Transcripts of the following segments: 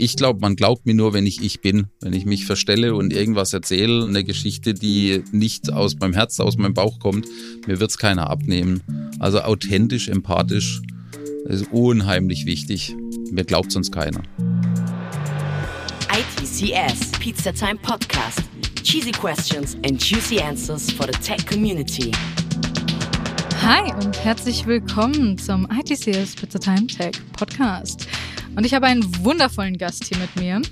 Ich glaube, man glaubt mir nur, wenn ich ich bin, wenn ich mich verstelle und irgendwas erzähle, eine Geschichte, die nicht aus meinem Herz, aus meinem Bauch kommt, mir wird es keiner abnehmen. Also authentisch, empathisch ist unheimlich wichtig. Mir glaubt sonst keiner. ITCS Pizza Time Podcast. Cheesy questions and juicy answers for the tech community. Hi und herzlich willkommen zum ITCS Pizza Time Tech Podcast. Und ich habe einen wundervollen Gast hier mit mir.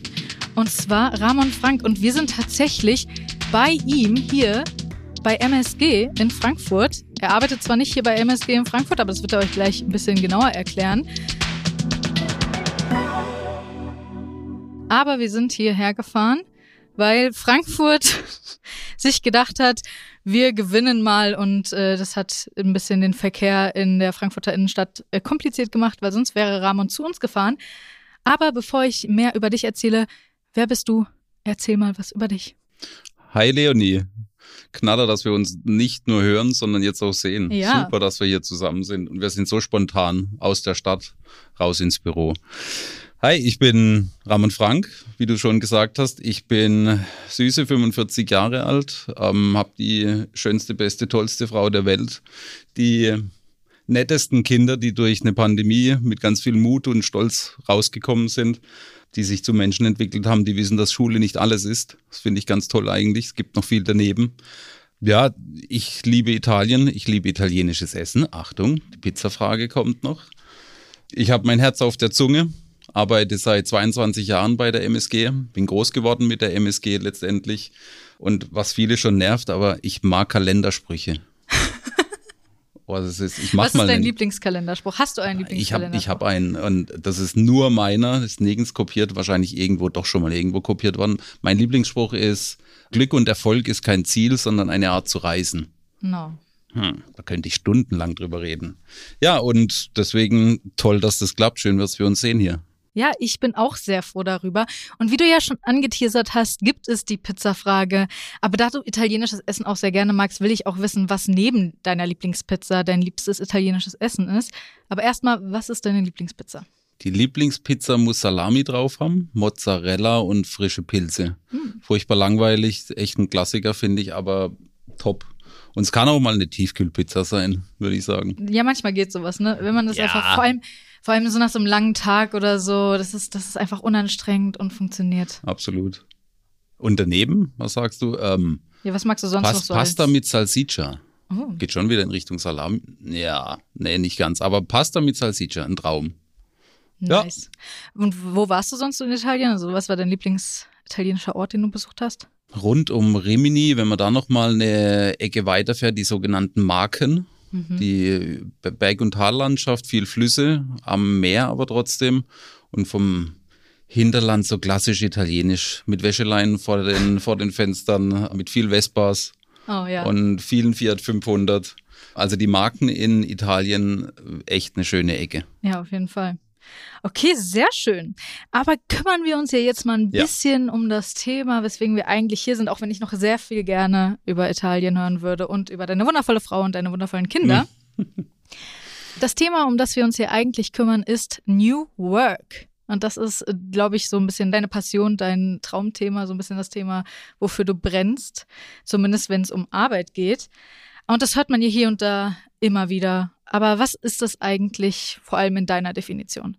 Und zwar Ramon Frank. Und wir sind tatsächlich bei ihm hier bei MSG in Frankfurt. Er arbeitet zwar nicht hier bei MSG in Frankfurt, aber das wird er euch gleich ein bisschen genauer erklären. Aber wir sind hierher gefahren, weil Frankfurt sich gedacht hat, wir gewinnen mal und äh, das hat ein bisschen den Verkehr in der Frankfurter Innenstadt äh, kompliziert gemacht, weil sonst wäre Ramon zu uns gefahren. Aber bevor ich mehr über dich erzähle, wer bist du? Erzähl mal was über dich. Hi Leonie. Knaller, dass wir uns nicht nur hören, sondern jetzt auch sehen. Ja. Super, dass wir hier zusammen sind. Und wir sind so spontan aus der Stadt raus ins Büro. Hi, ich bin Ramon Frank, wie du schon gesagt hast. Ich bin süße 45 Jahre alt, ähm, habe die schönste, beste, tollste Frau der Welt, die nettesten Kinder, die durch eine Pandemie mit ganz viel Mut und Stolz rausgekommen sind, die sich zu Menschen entwickelt haben, die wissen, dass Schule nicht alles ist. Das finde ich ganz toll eigentlich. Es gibt noch viel daneben. Ja, ich liebe Italien, ich liebe italienisches Essen. Achtung, die Pizzafrage kommt noch. Ich habe mein Herz auf der Zunge arbeite seit 22 Jahren bei der MSG, bin groß geworden mit der MSG letztendlich. Und was viele schon nervt, aber ich mag Kalendersprüche. Oh, ist, Was ist dein Lieblingskalenderspruch? Hast du einen Lieblingskalenderspruch? Ich habe hab einen und das ist nur meiner, ist nirgends kopiert, wahrscheinlich irgendwo doch schon mal irgendwo kopiert worden. Mein Lieblingsspruch ist, Glück und Erfolg ist kein Ziel, sondern eine Art zu reisen. No. Hm, da könnte ich stundenlang drüber reden. Ja, und deswegen toll, dass das klappt. Schön, dass wir uns sehen hier. Ja, ich bin auch sehr froh darüber. Und wie du ja schon angeteasert hast, gibt es die Pizzafrage. Aber da du italienisches Essen auch sehr gerne magst, will ich auch wissen, was neben deiner Lieblingspizza dein liebstes italienisches Essen ist. Aber erstmal, was ist deine Lieblingspizza? Die Lieblingspizza muss Salami drauf haben, Mozzarella und frische Pilze. Hm. Furchtbar langweilig, echt ein Klassiker, finde ich, aber top. Und es kann auch mal eine Tiefkühlpizza sein, würde ich sagen. Ja, manchmal geht sowas, ne? Wenn man das ja. einfach, vor allem, vor allem so nach so einem langen Tag oder so, das ist, das ist einfach unanstrengend und funktioniert. Absolut. Und daneben, was sagst du? Ähm, ja, was magst du sonst Pas noch so? Pasta als? mit Salsiccia. Oh. Geht schon wieder in Richtung Salami. Ja, nee, nicht ganz. Aber Pasta mit Salsiccia, ein Traum. Nice. Ja. Und wo warst du sonst in Italien? Also, was war dein Lieblingsitalienischer Ort, den du besucht hast? Rund um Rimini, wenn man da nochmal eine Ecke weiterfährt, die sogenannten Marken. Mhm. Die Berg- und Tallandschaft, viel Flüsse, am Meer aber trotzdem. Und vom Hinterland so klassisch italienisch, mit Wäscheleinen vor den, vor den Fenstern, mit viel Vespas oh, ja. und vielen Fiat 500. Also die Marken in Italien, echt eine schöne Ecke. Ja, auf jeden Fall. Okay, sehr schön. Aber kümmern wir uns ja jetzt mal ein bisschen ja. um das Thema, weswegen wir eigentlich hier sind, auch wenn ich noch sehr viel gerne über Italien hören würde und über deine wundervolle Frau und deine wundervollen Kinder. das Thema, um das wir uns hier eigentlich kümmern, ist New Work. Und das ist, glaube ich, so ein bisschen deine Passion, dein Traumthema, so ein bisschen das Thema, wofür du brennst. Zumindest wenn es um Arbeit geht. Und das hört man ja hier und da immer wieder. Aber was ist das eigentlich vor allem in deiner Definition?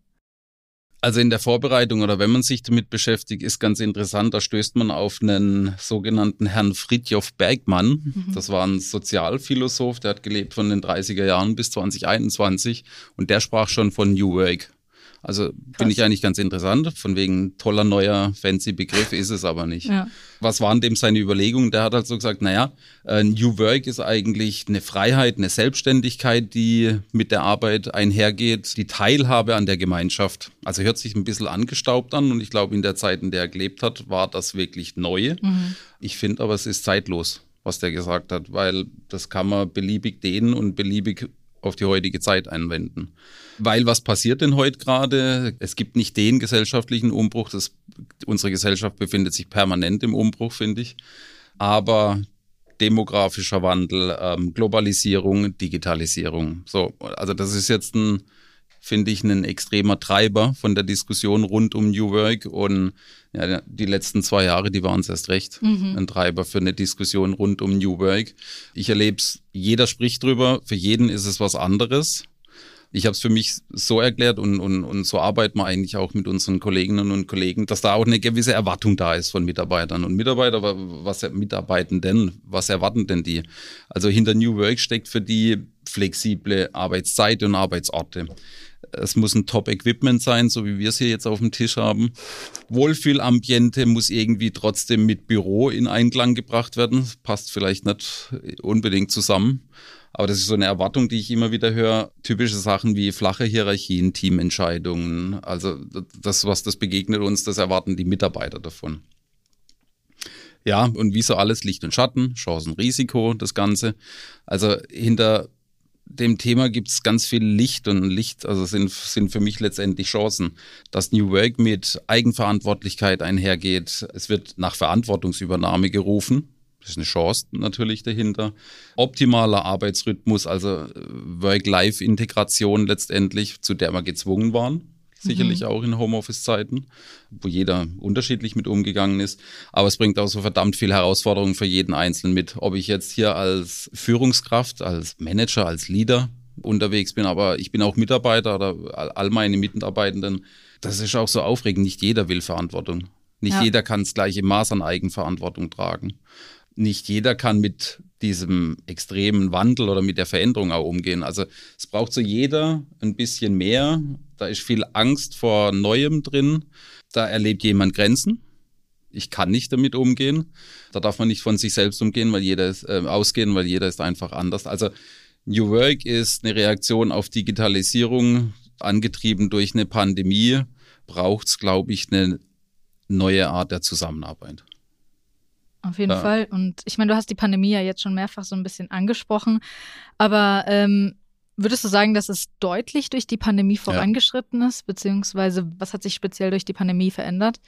Also in der Vorbereitung oder wenn man sich damit beschäftigt, ist ganz interessant, da stößt man auf einen sogenannten Herrn Fridtjof Bergmann. Mhm. Das war ein Sozialphilosoph, der hat gelebt von den 30er Jahren bis 2021 und der sprach schon von New Work. Also finde ich eigentlich ganz interessant. Von wegen toller neuer fancy Begriff ist es aber nicht. Ja. Was waren dem seine Überlegungen? Der hat halt so gesagt, naja, äh, New Work ist eigentlich eine Freiheit, eine Selbstständigkeit, die mit der Arbeit einhergeht, die Teilhabe an der Gemeinschaft. Also hört sich ein bisschen angestaubt an und ich glaube, in der Zeit, in der er gelebt hat, war das wirklich neu. Mhm. Ich finde aber, es ist zeitlos, was der gesagt hat, weil das kann man beliebig dehnen und beliebig auf die heutige Zeit einwenden. Weil was passiert denn heute gerade? Es gibt nicht den gesellschaftlichen Umbruch. Das, unsere Gesellschaft befindet sich permanent im Umbruch, finde ich. Aber demografischer Wandel, ähm, Globalisierung, Digitalisierung. So, also das ist jetzt ein finde ich, ein extremer Treiber von der Diskussion rund um New Work. Und ja, die letzten zwei Jahre, die waren es erst recht, mhm. ein Treiber für eine Diskussion rund um New Work. Ich erlebe es, jeder spricht drüber, für jeden ist es was anderes. Ich habe es für mich so erklärt und, und, und so arbeiten wir eigentlich auch mit unseren Kolleginnen und Kollegen, dass da auch eine gewisse Erwartung da ist von Mitarbeitern. Und Mitarbeiter, was mitarbeiten denn? Was erwarten denn die? Also hinter New Work steckt für die flexible Arbeitszeit und Arbeitsorte. Es muss ein Top-Equipment sein, so wie wir es hier jetzt auf dem Tisch haben. Wohlfühlambiente muss irgendwie trotzdem mit Büro in Einklang gebracht werden. Passt vielleicht nicht unbedingt zusammen. Aber das ist so eine Erwartung, die ich immer wieder höre. Typische Sachen wie flache Hierarchien, Teamentscheidungen. Also das, was das begegnet uns, das erwarten die Mitarbeiter davon. Ja, und wie so alles Licht und Schatten, Chancen, Risiko, das Ganze. Also hinter dem Thema gibt es ganz viel Licht und Licht, also sind, sind für mich letztendlich Chancen, dass New Work mit Eigenverantwortlichkeit einhergeht. Es wird nach Verantwortungsübernahme gerufen. Das ist eine Chance natürlich dahinter. Optimaler Arbeitsrhythmus, also Work-Life-Integration letztendlich, zu der wir gezwungen waren sicherlich mhm. auch in Homeoffice-Zeiten, wo jeder unterschiedlich mit umgegangen ist. Aber es bringt auch so verdammt viel Herausforderungen für jeden Einzelnen mit. Ob ich jetzt hier als Führungskraft, als Manager, als Leader unterwegs bin, aber ich bin auch Mitarbeiter oder all meine Mitarbeitenden. Das ist auch so aufregend. Nicht jeder will Verantwortung. Nicht ja. jeder kann das gleiche Maß an Eigenverantwortung tragen. Nicht jeder kann mit diesem extremen Wandel oder mit der Veränderung auch umgehen. Also es braucht so jeder ein bisschen mehr da ist viel Angst vor Neuem drin. Da erlebt jemand Grenzen. Ich kann nicht damit umgehen. Da darf man nicht von sich selbst umgehen, weil jeder ist, äh, ausgehen, weil jeder ist einfach anders. Also New Work ist eine Reaktion auf Digitalisierung, angetrieben durch eine Pandemie. Braucht es, glaube ich, eine neue Art der Zusammenarbeit. Auf jeden ja. Fall. Und ich meine, du hast die Pandemie ja jetzt schon mehrfach so ein bisschen angesprochen. Aber ähm, Würdest du sagen, dass es deutlich durch die Pandemie vorangeschritten ja. ist, beziehungsweise was hat sich speziell durch die Pandemie verändert?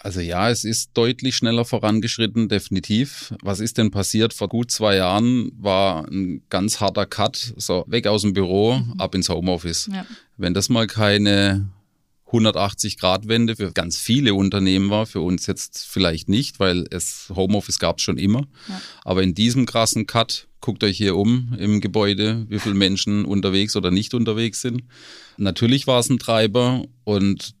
Also ja, es ist deutlich schneller vorangeschritten, definitiv. Was ist denn passiert? Vor gut zwei Jahren war ein ganz harter Cut, so weg aus dem Büro, mhm. ab ins Homeoffice. Ja. Wenn das mal keine 180-Grad-Wende für ganz viele Unternehmen war, für uns jetzt vielleicht nicht, weil es Homeoffice gab es schon immer. Ja. Aber in diesem krassen Cut, guckt euch hier um im Gebäude, wie viele Menschen unterwegs oder nicht unterwegs sind. Natürlich war es ein Treiber und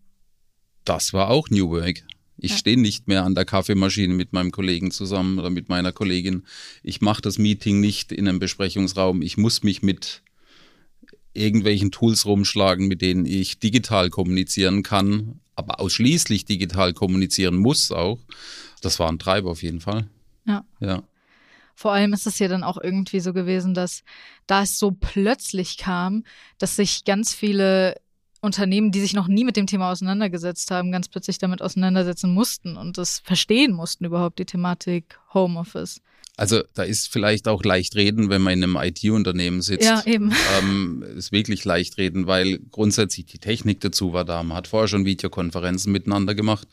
das war auch New Work. Ich ja. stehe nicht mehr an der Kaffeemaschine mit meinem Kollegen zusammen oder mit meiner Kollegin. Ich mache das Meeting nicht in einem Besprechungsraum. Ich muss mich mit irgendwelchen Tools rumschlagen, mit denen ich digital kommunizieren kann, aber ausschließlich digital kommunizieren muss auch. Das war ein Treiber auf jeden Fall. Ja. Ja. Vor allem ist es ja dann auch irgendwie so gewesen, dass da es so plötzlich kam, dass sich ganz viele Unternehmen, die sich noch nie mit dem Thema auseinandergesetzt haben, ganz plötzlich damit auseinandersetzen mussten und das verstehen mussten überhaupt, die Thematik Homeoffice. Also da ist vielleicht auch leicht reden, wenn man in einem IT-Unternehmen sitzt. Ja, eben. Ähm, ist wirklich leicht reden, weil grundsätzlich die Technik dazu war da. Man hat vorher schon Videokonferenzen miteinander gemacht.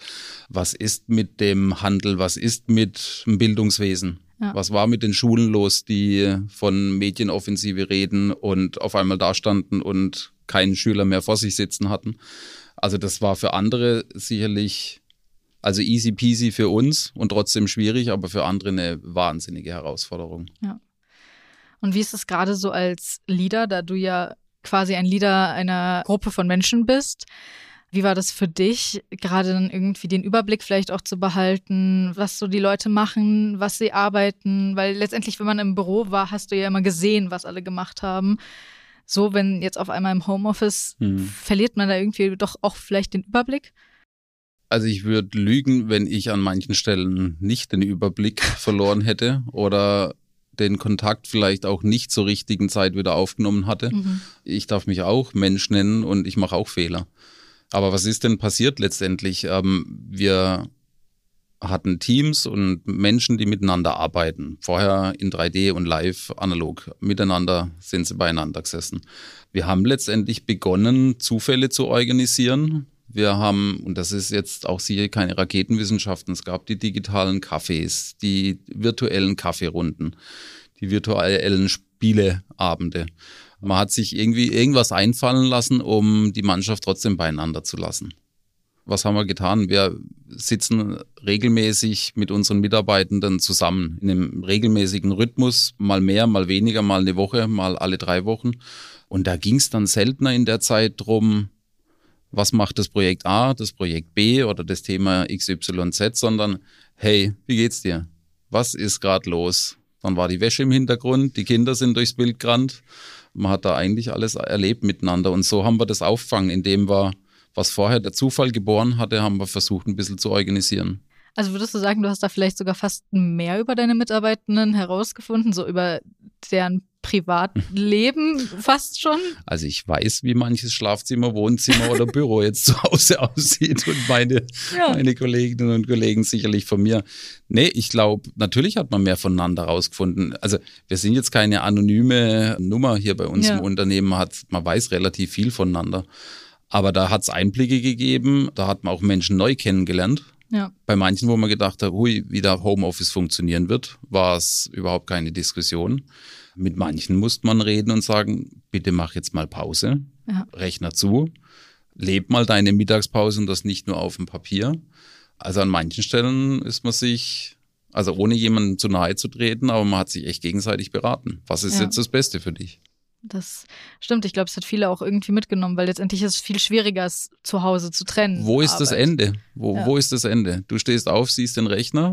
Was ist mit dem Handel? Was ist mit dem Bildungswesen? Ja. Was war mit den Schulen los, die von Medienoffensive reden und auf einmal da standen und keinen Schüler mehr vor sich sitzen hatten? Also das war für andere sicherlich also easy peasy für uns und trotzdem schwierig, aber für andere eine wahnsinnige Herausforderung. Ja. Und wie ist es gerade so als Leader, da du ja quasi ein Leader einer Gruppe von Menschen bist? Wie war das für dich, gerade dann irgendwie den Überblick vielleicht auch zu behalten, was so die Leute machen, was sie arbeiten? Weil letztendlich, wenn man im Büro war, hast du ja immer gesehen, was alle gemacht haben. So, wenn jetzt auf einmal im Homeoffice, hm. verliert man da irgendwie doch auch vielleicht den Überblick? Also ich würde lügen, wenn ich an manchen Stellen nicht den Überblick verloren hätte oder den Kontakt vielleicht auch nicht zur richtigen Zeit wieder aufgenommen hatte. Mhm. Ich darf mich auch Mensch nennen und ich mache auch Fehler. Aber was ist denn passiert letztendlich? Ähm, wir hatten Teams und Menschen, die miteinander arbeiten. Vorher in 3D und live analog. Miteinander sind sie beieinander gesessen. Wir haben letztendlich begonnen, Zufälle zu organisieren, wir haben, und das ist jetzt auch sicher keine Raketenwissenschaften, es gab die digitalen Cafés, die virtuellen Kaffeerunden, die virtuellen Spieleabende. Man hat sich irgendwie irgendwas einfallen lassen, um die Mannschaft trotzdem beieinander zu lassen. Was haben wir getan? Wir sitzen regelmäßig mit unseren Mitarbeitenden zusammen in einem regelmäßigen Rhythmus, mal mehr, mal weniger, mal eine Woche, mal alle drei Wochen. Und da ging es dann seltener in der Zeit drum, was macht das Projekt A, das Projekt B oder das Thema XYZ, sondern hey, wie geht's dir? Was ist gerade los? Dann war die Wäsche im Hintergrund, die Kinder sind durchs Bild gerannt. Man hat da eigentlich alles erlebt miteinander. Und so haben wir das auffangen, indem wir, was vorher der Zufall geboren hatte, haben wir versucht, ein bisschen zu organisieren. Also würdest du sagen, du hast da vielleicht sogar fast mehr über deine Mitarbeitenden herausgefunden, so über deren Privatleben fast schon? Also ich weiß, wie manches Schlafzimmer, Wohnzimmer oder Büro jetzt zu Hause aussieht und meine, ja. meine Kolleginnen und Kollegen sicherlich von mir. Nee, ich glaube, natürlich hat man mehr voneinander rausgefunden. Also wir sind jetzt keine anonyme Nummer hier bei uns ja. im Unternehmen, hat, man weiß relativ viel voneinander. Aber da hat es Einblicke gegeben, da hat man auch Menschen neu kennengelernt. Ja. Bei manchen, wo man gedacht hat, hui, wie da Homeoffice funktionieren wird, war es überhaupt keine Diskussion. Mit manchen musste man reden und sagen, bitte mach jetzt mal Pause, ja. Rechner zu, leb mal deine Mittagspause und das nicht nur auf dem Papier. Also an manchen Stellen ist man sich, also ohne jemandem zu nahe zu treten, aber man hat sich echt gegenseitig beraten. Was ist ja. jetzt das Beste für dich? Das stimmt. Ich glaube, es hat viele auch irgendwie mitgenommen, weil letztendlich ist es viel schwieriger, es zu Hause zu trennen. Wo ist Arbeit. das Ende? Wo, ja. wo ist das Ende? Du stehst auf, siehst den Rechner.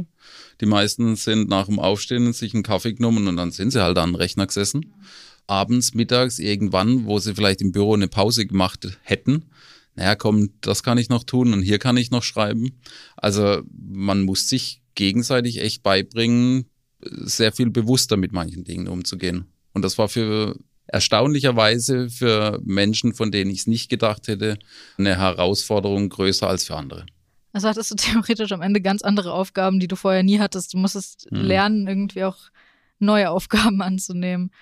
Die meisten sind nach dem Aufstehen sich einen Kaffee genommen und dann sind sie halt an den Rechner gesessen. Abends, mittags, irgendwann, wo sie vielleicht im Büro eine Pause gemacht hätten. Naja, komm, das kann ich noch tun und hier kann ich noch schreiben. Also man muss sich gegenseitig echt beibringen, sehr viel bewusster mit manchen Dingen umzugehen. Und das war für erstaunlicherweise für Menschen, von denen ich es nicht gedacht hätte, eine Herausforderung größer als für andere. Also hattest du theoretisch am Ende ganz andere Aufgaben, die du vorher nie hattest. Du musstest hm. lernen, irgendwie auch neue Aufgaben anzunehmen.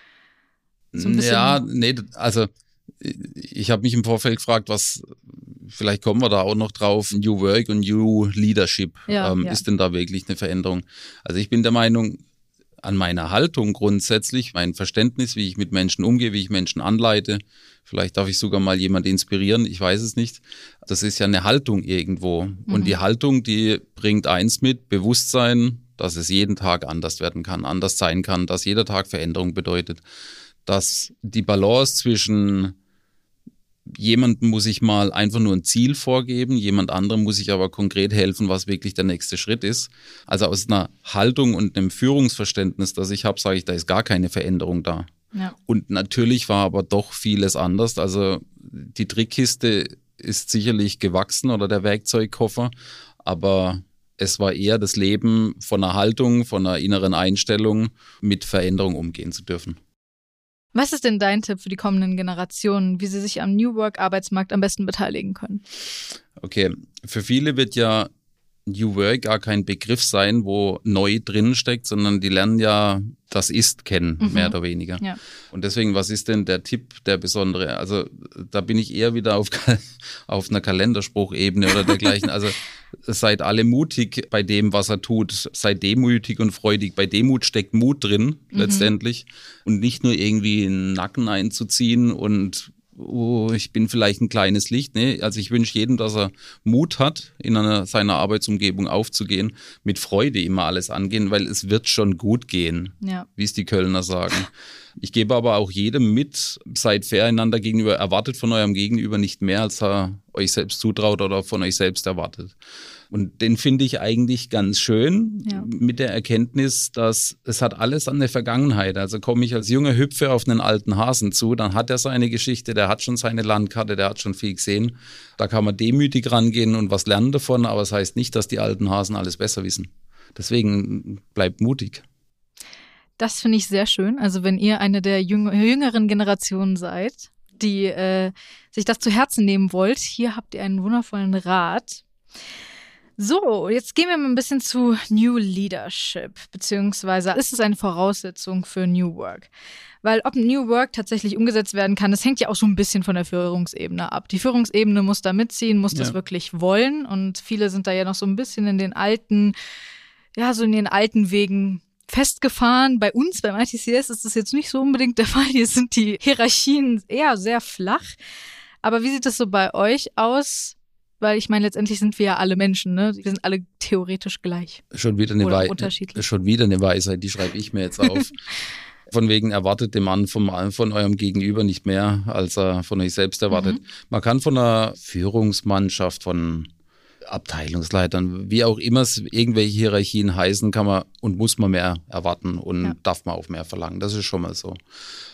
So ja, nee, also ich habe mich im Vorfeld gefragt, was, vielleicht kommen wir da auch noch drauf, New Work und New Leadership. Ja, ähm, ja. Ist denn da wirklich eine Veränderung? Also ich bin der Meinung, an meiner Haltung grundsätzlich, mein Verständnis, wie ich mit Menschen umgehe, wie ich Menschen anleite. Vielleicht darf ich sogar mal jemand inspirieren, ich weiß es nicht. Das ist ja eine Haltung irgendwo. Mhm. Und die Haltung, die bringt eins mit, Bewusstsein, dass es jeden Tag anders werden kann, anders sein kann, dass jeder Tag Veränderung bedeutet. Dass die Balance zwischen jemandem muss ich mal einfach nur ein Ziel vorgeben, jemand anderem muss ich aber konkret helfen, was wirklich der nächste Schritt ist. Also aus einer Haltung und einem Führungsverständnis, das ich habe, sage ich, da ist gar keine Veränderung da. Ja. Und natürlich war aber doch vieles anders. Also die Trickkiste ist sicherlich gewachsen oder der Werkzeugkoffer, aber es war eher das Leben von einer Haltung, von einer inneren Einstellung, mit Veränderung umgehen zu dürfen. Was ist denn dein Tipp für die kommenden Generationen, wie sie sich am New Work Arbeitsmarkt am besten beteiligen können? Okay, für viele wird ja New Work gar kein Begriff sein, wo neu drin steckt, sondern die lernen ja das Ist kennen, mhm. mehr oder weniger. Ja. Und deswegen, was ist denn der Tipp, der besondere? Also da bin ich eher wieder auf, auf einer Kalenderspruchebene oder dergleichen. Also seid alle mutig bei dem, was er tut. Seid demütig und freudig. Bei Demut steckt Mut drin, mhm. letztendlich. Und nicht nur irgendwie einen Nacken einzuziehen und oh, ich bin vielleicht ein kleines Licht. Nee, also ich wünsche jedem, dass er Mut hat, in einer, seiner Arbeitsumgebung aufzugehen, mit Freude immer alles angehen, weil es wird schon gut gehen, ja. wie es die Kölner sagen. Ich gebe aber auch jedem mit, seid fair einander gegenüber, erwartet von eurem Gegenüber nicht mehr, als er euch selbst zutraut oder von euch selbst erwartet. Und den finde ich eigentlich ganz schön ja. mit der Erkenntnis, dass es hat alles an der Vergangenheit. Also komme ich als junger Hüpfe auf einen alten Hasen zu, dann hat er seine Geschichte, der hat schon seine Landkarte, der hat schon viel gesehen. Da kann man demütig rangehen und was lernen davon, aber es das heißt nicht, dass die alten Hasen alles besser wissen. Deswegen bleibt mutig. Das finde ich sehr schön. Also wenn ihr eine der jüngeren Generationen seid, die äh, sich das zu Herzen nehmen wollt, hier habt ihr einen wundervollen Rat. So, jetzt gehen wir mal ein bisschen zu New Leadership, beziehungsweise ist es eine Voraussetzung für New Work? Weil ob New Work tatsächlich umgesetzt werden kann, das hängt ja auch so ein bisschen von der Führungsebene ab. Die Führungsebene muss da mitziehen, muss ja. das wirklich wollen und viele sind da ja noch so ein bisschen in den alten, ja, so in den alten Wegen festgefahren. Bei uns, beim ITCS, ist das jetzt nicht so unbedingt der Fall. Hier sind die Hierarchien eher sehr flach. Aber wie sieht das so bei euch aus? Weil ich meine, letztendlich sind wir ja alle Menschen, ne? Wir sind alle theoretisch gleich. Schon wieder eine, Wei schon wieder eine Weisheit, die schreibe ich mir jetzt auf. Von wegen erwartet dem Mann vom, von eurem Gegenüber nicht mehr, als er von euch selbst erwartet. Mhm. Man kann von einer Führungsmannschaft, von Abteilungsleitern, wie auch immer es irgendwelche Hierarchien heißen, kann man und muss man mehr erwarten und ja. darf man auch mehr verlangen. Das ist schon mal so.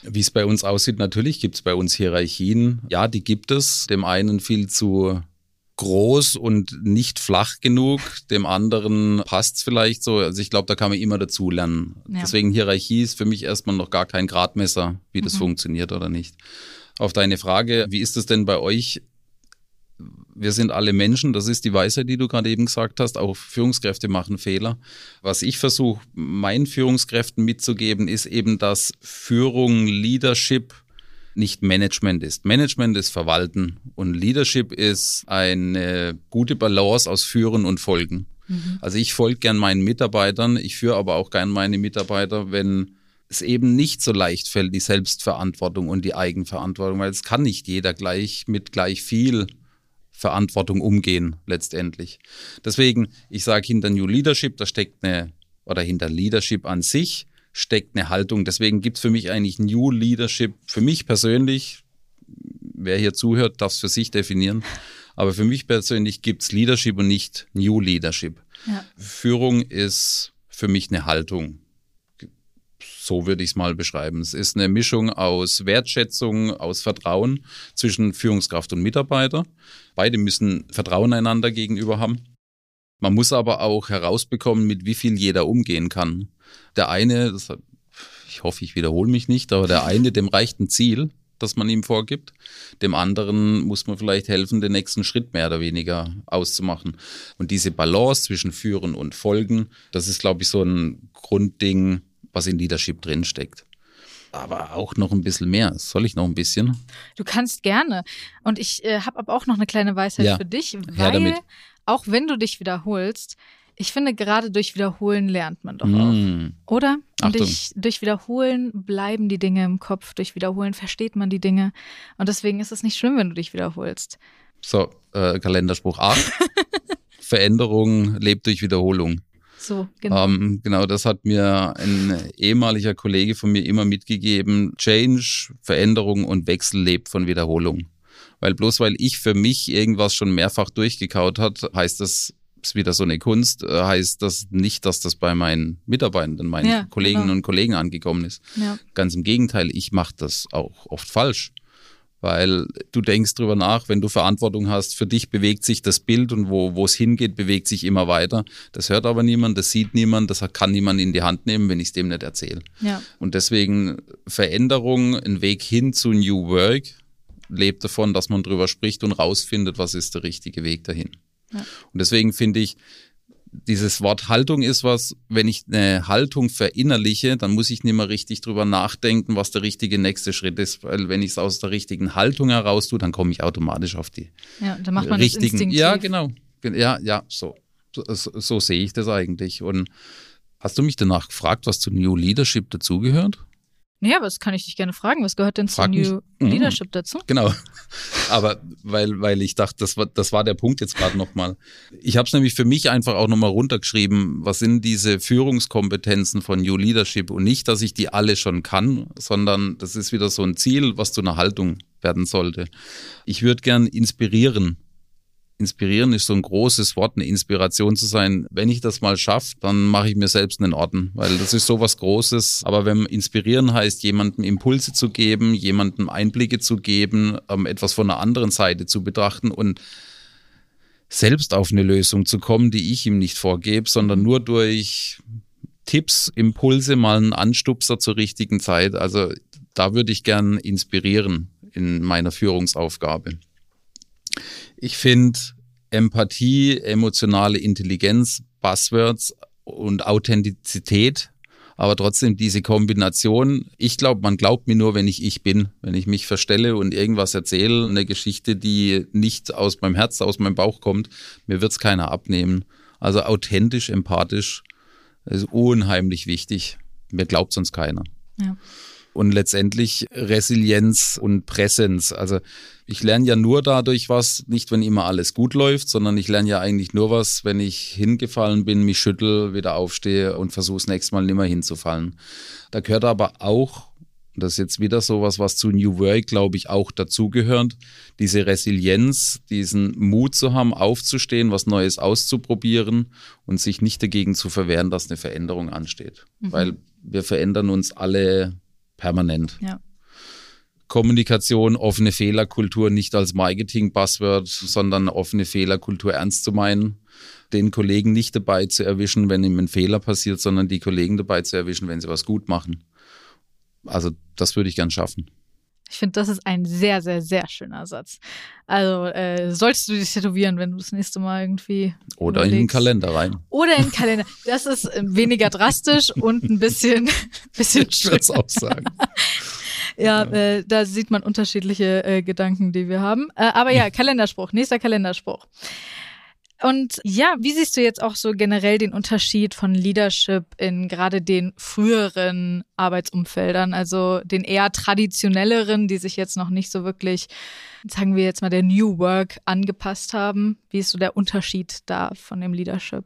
Wie es bei uns aussieht, natürlich gibt es bei uns Hierarchien. Ja, die gibt es. Dem einen viel zu groß und nicht flach genug, dem anderen passt es vielleicht so. Also ich glaube, da kann man immer dazu lernen. Ja. Deswegen Hierarchie ist für mich erstmal noch gar kein Gradmesser, wie das mhm. funktioniert oder nicht. Auf deine Frage, wie ist es denn bei euch? wir sind alle Menschen, das ist die Weisheit, die du gerade eben gesagt hast. Auch Führungskräfte machen Fehler. Was ich versuche, meinen Führungskräften mitzugeben, ist eben, dass Führung, Leadership nicht Management ist. Management ist Verwalten und Leadership ist eine gute Balance aus Führen und Folgen. Mhm. Also ich folge gern meinen Mitarbeitern, ich führe aber auch gern meine Mitarbeiter, wenn es eben nicht so leicht fällt, die Selbstverantwortung und die Eigenverantwortung, weil es kann nicht jeder gleich mit gleich viel Verantwortung umgehen letztendlich. Deswegen, ich sage hinter New Leadership, da steckt eine, oder hinter Leadership an sich steckt eine Haltung. Deswegen gibt es für mich eigentlich New Leadership, für mich persönlich, wer hier zuhört, darf es für sich definieren, aber für mich persönlich gibt es Leadership und nicht New Leadership. Ja. Führung ist für mich eine Haltung. So würde ich es mal beschreiben. Es ist eine Mischung aus Wertschätzung, aus Vertrauen zwischen Führungskraft und Mitarbeiter. Beide müssen Vertrauen einander gegenüber haben. Man muss aber auch herausbekommen, mit wie viel jeder umgehen kann. Der eine, das, ich hoffe, ich wiederhole mich nicht, aber der eine, dem reicht ein Ziel, das man ihm vorgibt. Dem anderen muss man vielleicht helfen, den nächsten Schritt mehr oder weniger auszumachen. Und diese Balance zwischen Führen und Folgen, das ist, glaube ich, so ein Grundding, was in Leadership drinsteckt. Aber auch noch ein bisschen mehr. Soll ich noch ein bisschen? Du kannst gerne. Und ich äh, habe aber auch noch eine kleine Weisheit ja. für dich, weil auch wenn du dich wiederholst, ich finde, gerade durch Wiederholen lernt man doch mm. auch. Oder? Und durch, durch Wiederholen bleiben die Dinge im Kopf. Durch Wiederholen versteht man die Dinge. Und deswegen ist es nicht schlimm, wenn du dich wiederholst. So, äh, Kalenderspruch 8. Veränderung lebt durch Wiederholung. So, genau. Ähm, genau, das hat mir ein ehemaliger Kollege von mir immer mitgegeben. Change, Veränderung und Wechsel lebt von Wiederholung. Weil bloß weil ich für mich irgendwas schon mehrfach durchgekaut hat, heißt das, ist wieder so eine Kunst, äh, heißt das nicht, dass das bei meinen Mitarbeitenden, meinen ja, Kolleginnen genau. und Kollegen angekommen ist. Ja. Ganz im Gegenteil, ich mache das auch oft falsch weil du denkst drüber nach, wenn du Verantwortung hast, für dich bewegt sich das Bild und wo es hingeht, bewegt sich immer weiter. Das hört aber niemand, das sieht niemand, das kann niemand in die Hand nehmen, wenn ich es dem nicht erzähle. Ja. Und deswegen Veränderung, ein Weg hin zu New Work, lebt davon, dass man drüber spricht und rausfindet, was ist der richtige Weg dahin. Ja. Und deswegen finde ich, dieses Wort Haltung ist was, wenn ich eine Haltung verinnerliche, dann muss ich nicht mehr richtig drüber nachdenken, was der richtige nächste Schritt ist, weil wenn ich es aus der richtigen Haltung heraus tue, dann komme ich automatisch auf die ja, dann macht man richtigen. Das ja, genau. Ja, ja, so. So, so, so sehe ich das eigentlich. Und hast du mich danach gefragt, was zu New Leadership dazugehört? Ja, was kann ich dich gerne fragen? Was gehört denn Frag zu New mich. Leadership dazu? Genau. Aber weil, weil ich dachte, das war, das war der Punkt jetzt gerade nochmal. Ich habe es nämlich für mich einfach auch nochmal runtergeschrieben, was sind diese Führungskompetenzen von New Leadership und nicht, dass ich die alle schon kann, sondern das ist wieder so ein Ziel, was zu einer Haltung werden sollte. Ich würde gern inspirieren Inspirieren ist so ein großes Wort, eine Inspiration zu sein. Wenn ich das mal schaffe, dann mache ich mir selbst einen Orden, weil das ist so was Großes. Aber wenn inspirieren heißt, jemandem Impulse zu geben, jemandem Einblicke zu geben, ähm, etwas von einer anderen Seite zu betrachten und selbst auf eine Lösung zu kommen, die ich ihm nicht vorgebe, sondern nur durch Tipps, Impulse, mal einen Anstupser zur richtigen Zeit. Also da würde ich gern inspirieren in meiner Führungsaufgabe. Ich finde Empathie, emotionale Intelligenz, Buzzwords und Authentizität, aber trotzdem diese Kombination. Ich glaube, man glaubt mir nur, wenn ich ich bin, wenn ich mich verstelle und irgendwas erzähle, eine Geschichte, die nicht aus meinem Herz, aus meinem Bauch kommt, mir wird es keiner abnehmen. Also authentisch, empathisch ist unheimlich wichtig. Mir glaubt sonst keiner. Ja. Und letztendlich Resilienz und Präsenz. Also ich lerne ja nur dadurch was, nicht wenn immer alles gut läuft, sondern ich lerne ja eigentlich nur was, wenn ich hingefallen bin, mich schüttel, wieder aufstehe und versuche das nächste Mal nicht mehr hinzufallen. Da gehört aber auch das ist jetzt wieder sowas, was zu New Work, glaube ich, auch dazugehört. Diese Resilienz, diesen Mut zu haben, aufzustehen, was Neues auszuprobieren und sich nicht dagegen zu verwehren, dass eine Veränderung ansteht. Mhm. Weil wir verändern uns alle permanent. Ja. Kommunikation, offene Fehlerkultur nicht als Marketing-Buzzword, sondern offene Fehlerkultur ernst zu meinen. Den Kollegen nicht dabei zu erwischen, wenn ihm ein Fehler passiert, sondern die Kollegen dabei zu erwischen, wenn sie was gut machen. Also das würde ich gern schaffen. Ich finde, das ist ein sehr, sehr, sehr schöner Satz. Also äh, solltest du dich tätowieren, wenn du das nächste Mal irgendwie. Oder überlegst. in den Kalender rein. Oder in den Kalender. Das ist äh, weniger drastisch und ein bisschen, bisschen Ich würde es auch sagen. ja, äh, da sieht man unterschiedliche äh, Gedanken, die wir haben. Äh, aber ja, Kalenderspruch, nächster Kalenderspruch. Und ja, wie siehst du jetzt auch so generell den Unterschied von Leadership in gerade den früheren Arbeitsumfeldern, also den eher traditionelleren, die sich jetzt noch nicht so wirklich, sagen wir jetzt mal, der New Work angepasst haben? Wie ist so der Unterschied da von dem Leadership?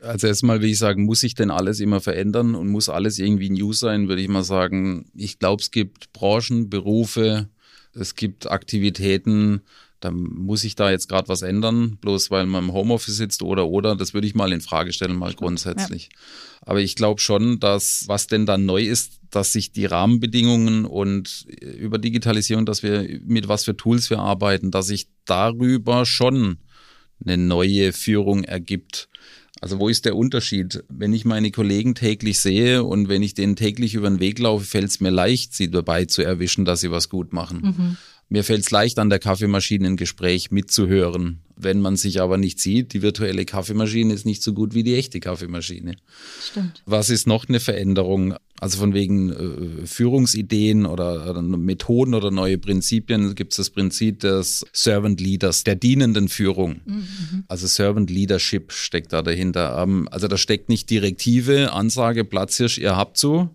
Also erstmal will ich sagen, muss sich denn alles immer verändern und muss alles irgendwie new sein, würde ich mal sagen. Ich glaube, es gibt Branchen, Berufe, es gibt Aktivitäten, da muss ich da jetzt gerade was ändern, bloß weil man im Homeoffice sitzt oder oder, das würde ich mal in Frage stellen, mal grundsätzlich. Ja. Aber ich glaube schon, dass was denn dann neu ist, dass sich die Rahmenbedingungen und über Digitalisierung, dass wir mit was für Tools wir arbeiten, dass sich darüber schon eine neue Führung ergibt. Also wo ist der Unterschied? Wenn ich meine Kollegen täglich sehe und wenn ich denen täglich über den Weg laufe, fällt es mir leicht, sie dabei zu erwischen, dass sie was gut machen. Mhm. Mir fällt es leicht, an der Kaffeemaschine ein Gespräch mitzuhören. Wenn man sich aber nicht sieht, die virtuelle Kaffeemaschine ist nicht so gut wie die echte Kaffeemaschine. Stimmt. Was ist noch eine Veränderung? Also von wegen äh, Führungsideen oder, oder, Methoden oder neue Prinzipien gibt es das Prinzip des Servant Leaders, der dienenden Führung. Mhm. Also Servant Leadership steckt da dahinter. Ähm, also da steckt nicht Direktive, Ansage, Platzhirsch, ihr habt so,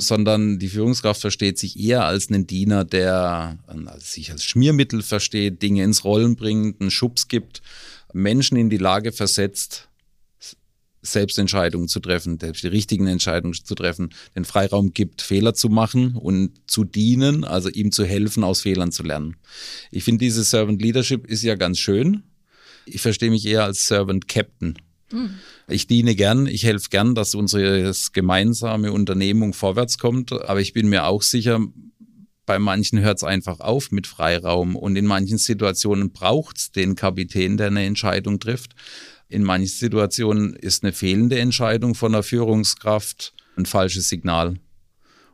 sondern die Führungskraft versteht sich eher als einen Diener, der also sich als Schmiermittel versteht, Dinge ins Rollen bringt, einen Schubs gibt, Menschen in die Lage versetzt, Selbstentscheidungen zu treffen, die richtigen Entscheidungen zu treffen, den Freiraum gibt, Fehler zu machen und zu dienen, also ihm zu helfen, aus Fehlern zu lernen. Ich finde, dieses Servant Leadership ist ja ganz schön. Ich verstehe mich eher als Servant Captain. Mhm. Ich diene gern, ich helfe gern, dass unsere gemeinsame Unternehmung vorwärts kommt, aber ich bin mir auch sicher, bei manchen hört es einfach auf mit Freiraum und in manchen Situationen braucht es den Kapitän, der eine Entscheidung trifft. In manchen Situationen ist eine fehlende Entscheidung von der Führungskraft ein falsches Signal.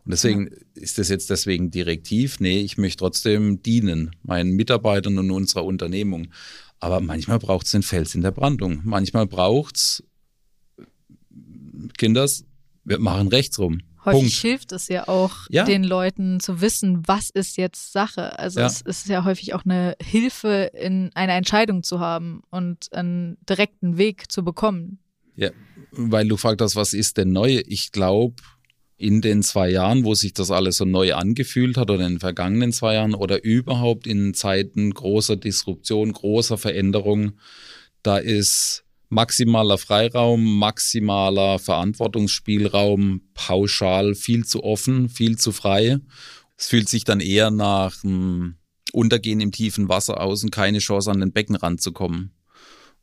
Und deswegen ist das jetzt deswegen direktiv. Nee, ich möchte trotzdem dienen, meinen Mitarbeitern und unserer Unternehmung. Aber manchmal braucht es den Fels in der Brandung. Manchmal braucht es, Kinders, wir machen rechts rum. Häufig Punkt. hilft es ja auch, ja. den Leuten zu wissen, was ist jetzt Sache. Also ja. es ist ja häufig auch eine Hilfe, in eine Entscheidung zu haben und einen direkten Weg zu bekommen. Ja, weil du fragst, was ist denn neu? Ich glaube, in den zwei Jahren, wo sich das alles so neu angefühlt hat oder in den vergangenen zwei Jahren oder überhaupt in Zeiten großer Disruption, großer Veränderung, da ist maximaler Freiraum, maximaler Verantwortungsspielraum pauschal viel zu offen, viel zu frei. Es fühlt sich dann eher nach einem Untergehen im tiefen Wasser aus und keine Chance an den Beckenrand zu kommen.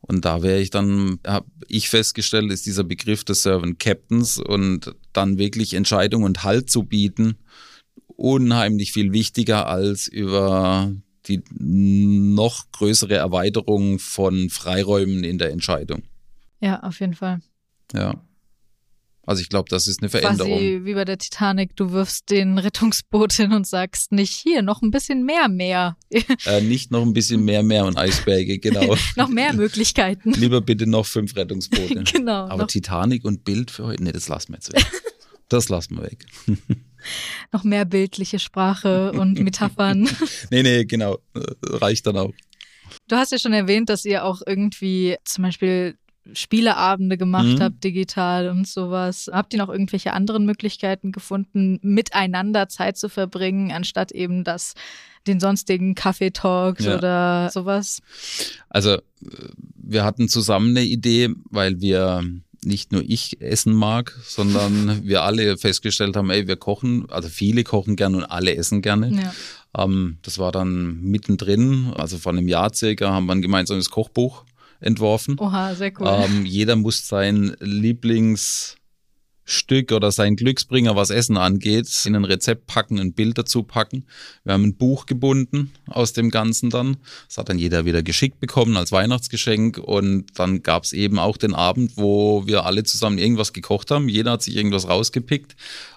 Und da wäre ich dann, habe ich festgestellt, ist dieser Begriff des Servant Captains und dann wirklich Entscheidung und Halt zu bieten, unheimlich viel wichtiger als über die noch größere Erweiterung von Freiräumen in der Entscheidung. Ja, auf jeden Fall. Ja. Also ich glaube, das ist eine Veränderung. Quasi wie bei der Titanic, du wirfst den Rettungsboot hin und sagst nicht hier, noch ein bisschen mehr Meer. äh, nicht noch ein bisschen mehr Meer und Eisberge, genau. noch mehr Möglichkeiten. Lieber bitte noch fünf Rettungsboote. genau. Aber Titanic und Bild für heute, nee, das lassen wir jetzt weg. Das lassen wir weg. noch mehr bildliche Sprache und Metaphern. nee, nee, genau. Reicht dann auch. Du hast ja schon erwähnt, dass ihr auch irgendwie zum Beispiel Spieleabende gemacht Mhm. habt, digital und sowas. Habt ihr noch irgendwelche anderen Möglichkeiten gefunden, miteinander Zeit zu verbringen, anstatt eben das, den sonstigen Kaffeetalks Ja. oder sowas? Also äh, wir hatten zusammen eine Idee, weil wir nicht nur ich essen mag, sondern wir alle festgestellt haben, ey, wir kochen, also viele kochen gerne und alle essen gerne. Ja. Ähm, das war dann mittendrin, also vor einem Jahr circa, haben wir ein gemeinsames Kochbuch entworfen. Oha, sehr cool. Ähm, jeder muss sein Lieblingsstück oder sein Glücksbringer, was Essen angeht, in ein Rezept packen, ein Bild dazu packen. Wir haben ein Buch gebunden aus dem Ganzen dann. Das hat dann jeder wieder geschickt bekommen als Weihnachtsgeschenk. Und dann gab es eben auch den Abend, wo wir alle zusammen irgendwas gekocht haben. Jeder hat sich irgendwas rausgepickt.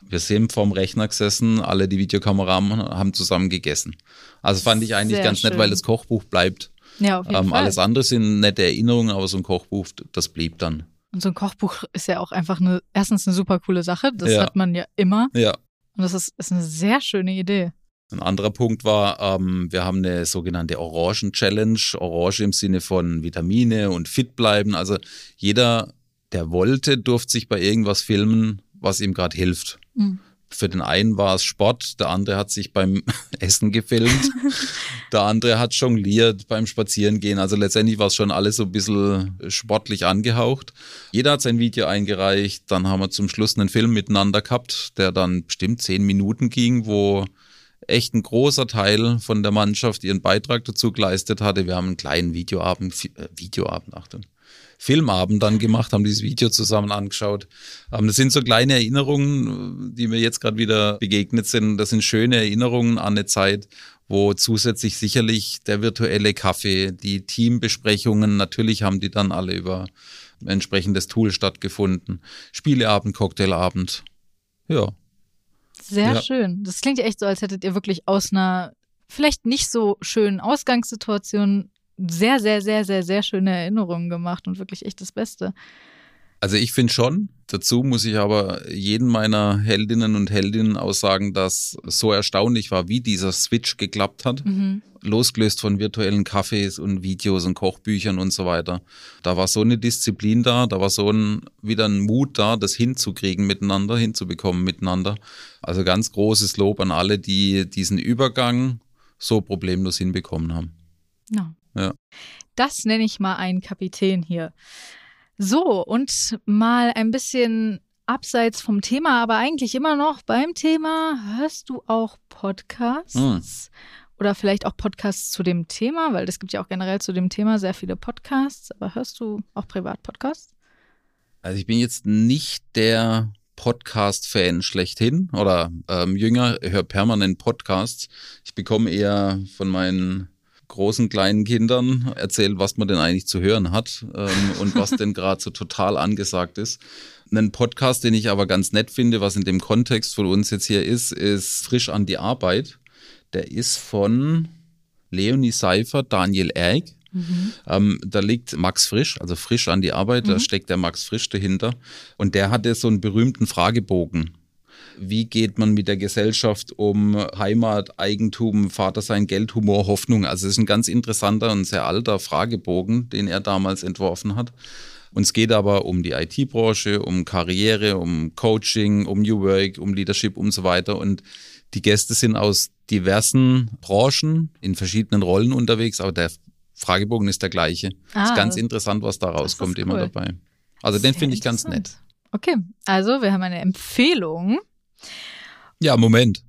Wir sind vorm Rechner gesessen, alle die Videokamera haben, zusammen gegessen. Also fand ich eigentlich Sehr ganz nett, schön. weil das Kochbuch bleibt. Ja, auf jeden Ähm, Fall. alles andere sind nette Erinnerungen, aber so ein Kochbuch, das blieb dann. Und so ein Kochbuch ist ja auch einfach eine, erstens eine super coole Sache. Das Ja. hat man ja immer. Ja. Und das ist, ist eine sehr schöne Idee. Ein anderer Punkt war, ähm, wir haben eine sogenannte Orangen-Challenge. Orange im Sinne von Vitamine und fit bleiben. Also jeder, der wollte, durfte sich bei irgendwas filmen, was ihm gerade hilft. Mhm. Für den einen war es Sport, der andere hat sich beim Essen gefilmt, der andere hat jongliert beim Spazierengehen. Also letztendlich war es schon alles so ein bisschen sportlich angehaucht. Jeder hat sein Video eingereicht, dann haben wir zum Schluss einen Film miteinander gehabt, der dann bestimmt zehn Minuten ging, wo echt ein großer Teil von der Mannschaft ihren Beitrag dazu geleistet hatte. Wir haben einen kleinen Videoabend, äh, Videoabend, Achtung, Filmabend dann gemacht, haben dieses Video zusammen angeschaut. Ähm, das sind so kleine Erinnerungen, die mir jetzt gerade wieder begegnet sind. Das sind schöne Erinnerungen an eine Zeit, wo zusätzlich sicherlich der virtuelle Kaffee, die Teambesprechungen, natürlich haben die dann alle über ein entsprechendes Tool stattgefunden. Spieleabend, Cocktailabend. Ja. Sehr Ja. schön. Das klingt ja echt so, als hättet ihr wirklich aus einer vielleicht nicht so schönen Ausgangssituation sehr, sehr, sehr, sehr, sehr schöne Erinnerungen gemacht und wirklich echt das Beste. Also ich finde schon. Dazu muss ich aber jeden meiner Heldinnen und Heldinnen aussagen, dass so erstaunlich war, wie dieser Switch geklappt hat. Mhm. Losgelöst von virtuellen Cafés und Videos und Kochbüchern und so weiter. Da war so eine Disziplin da, da war so ein, wieder ein Mut da, das hinzukriegen miteinander, hinzubekommen miteinander. Also ganz großes Lob an alle, die diesen Übergang so problemlos hinbekommen haben. Ja. Ja. Das nenne ich mal einen Kapitän hier. So, und mal ein bisschen abseits vom Thema, aber eigentlich immer noch beim Thema. Hörst du auch Podcasts? Hm. Oder vielleicht auch Podcasts zu dem Thema, weil es gibt ja auch generell zu dem Thema sehr viele Podcasts. Aber hörst du auch privat Podcasts? Also ich bin jetzt nicht der Podcast-Fan schlechthin oder ähm, jünger, höre permanent Podcasts. Ich bekomme eher von meinen großen, kleinen Kindern erzählt, was man denn eigentlich zu hören hat ähm, und was denn gerade so total angesagt ist. Einen Podcast, den ich aber ganz nett finde, was in dem Kontext von uns jetzt hier ist, ist Frisch an die Arbeit. Der ist von Leonie Seifer, Daniel Erck. Ähm, da liegt Max Frisch, also frisch an die Arbeit, da steckt der Max Frisch dahinter. Und der hatte so einen berühmten Fragebogen. Wie geht man mit der Gesellschaft um Heimat, Eigentum, Vatersein, Geld, Humor, Hoffnung? Also es ist ein ganz interessanter und sehr alter Fragebogen, den er damals entworfen hat. Und es geht aber um die IT-Branche, um Karriere, um Coaching, um New Work, um Leadership und so weiter. Und die Gäste sind aus diversen Branchen in verschiedenen Rollen unterwegs, aber der Fragebogen ist der gleiche. Ah, ist ganz interessant, was da rauskommt, ist immer cool. dabei. Also den finde ich ganz nett. Okay, also wir haben eine Empfehlung. Ja, Moment.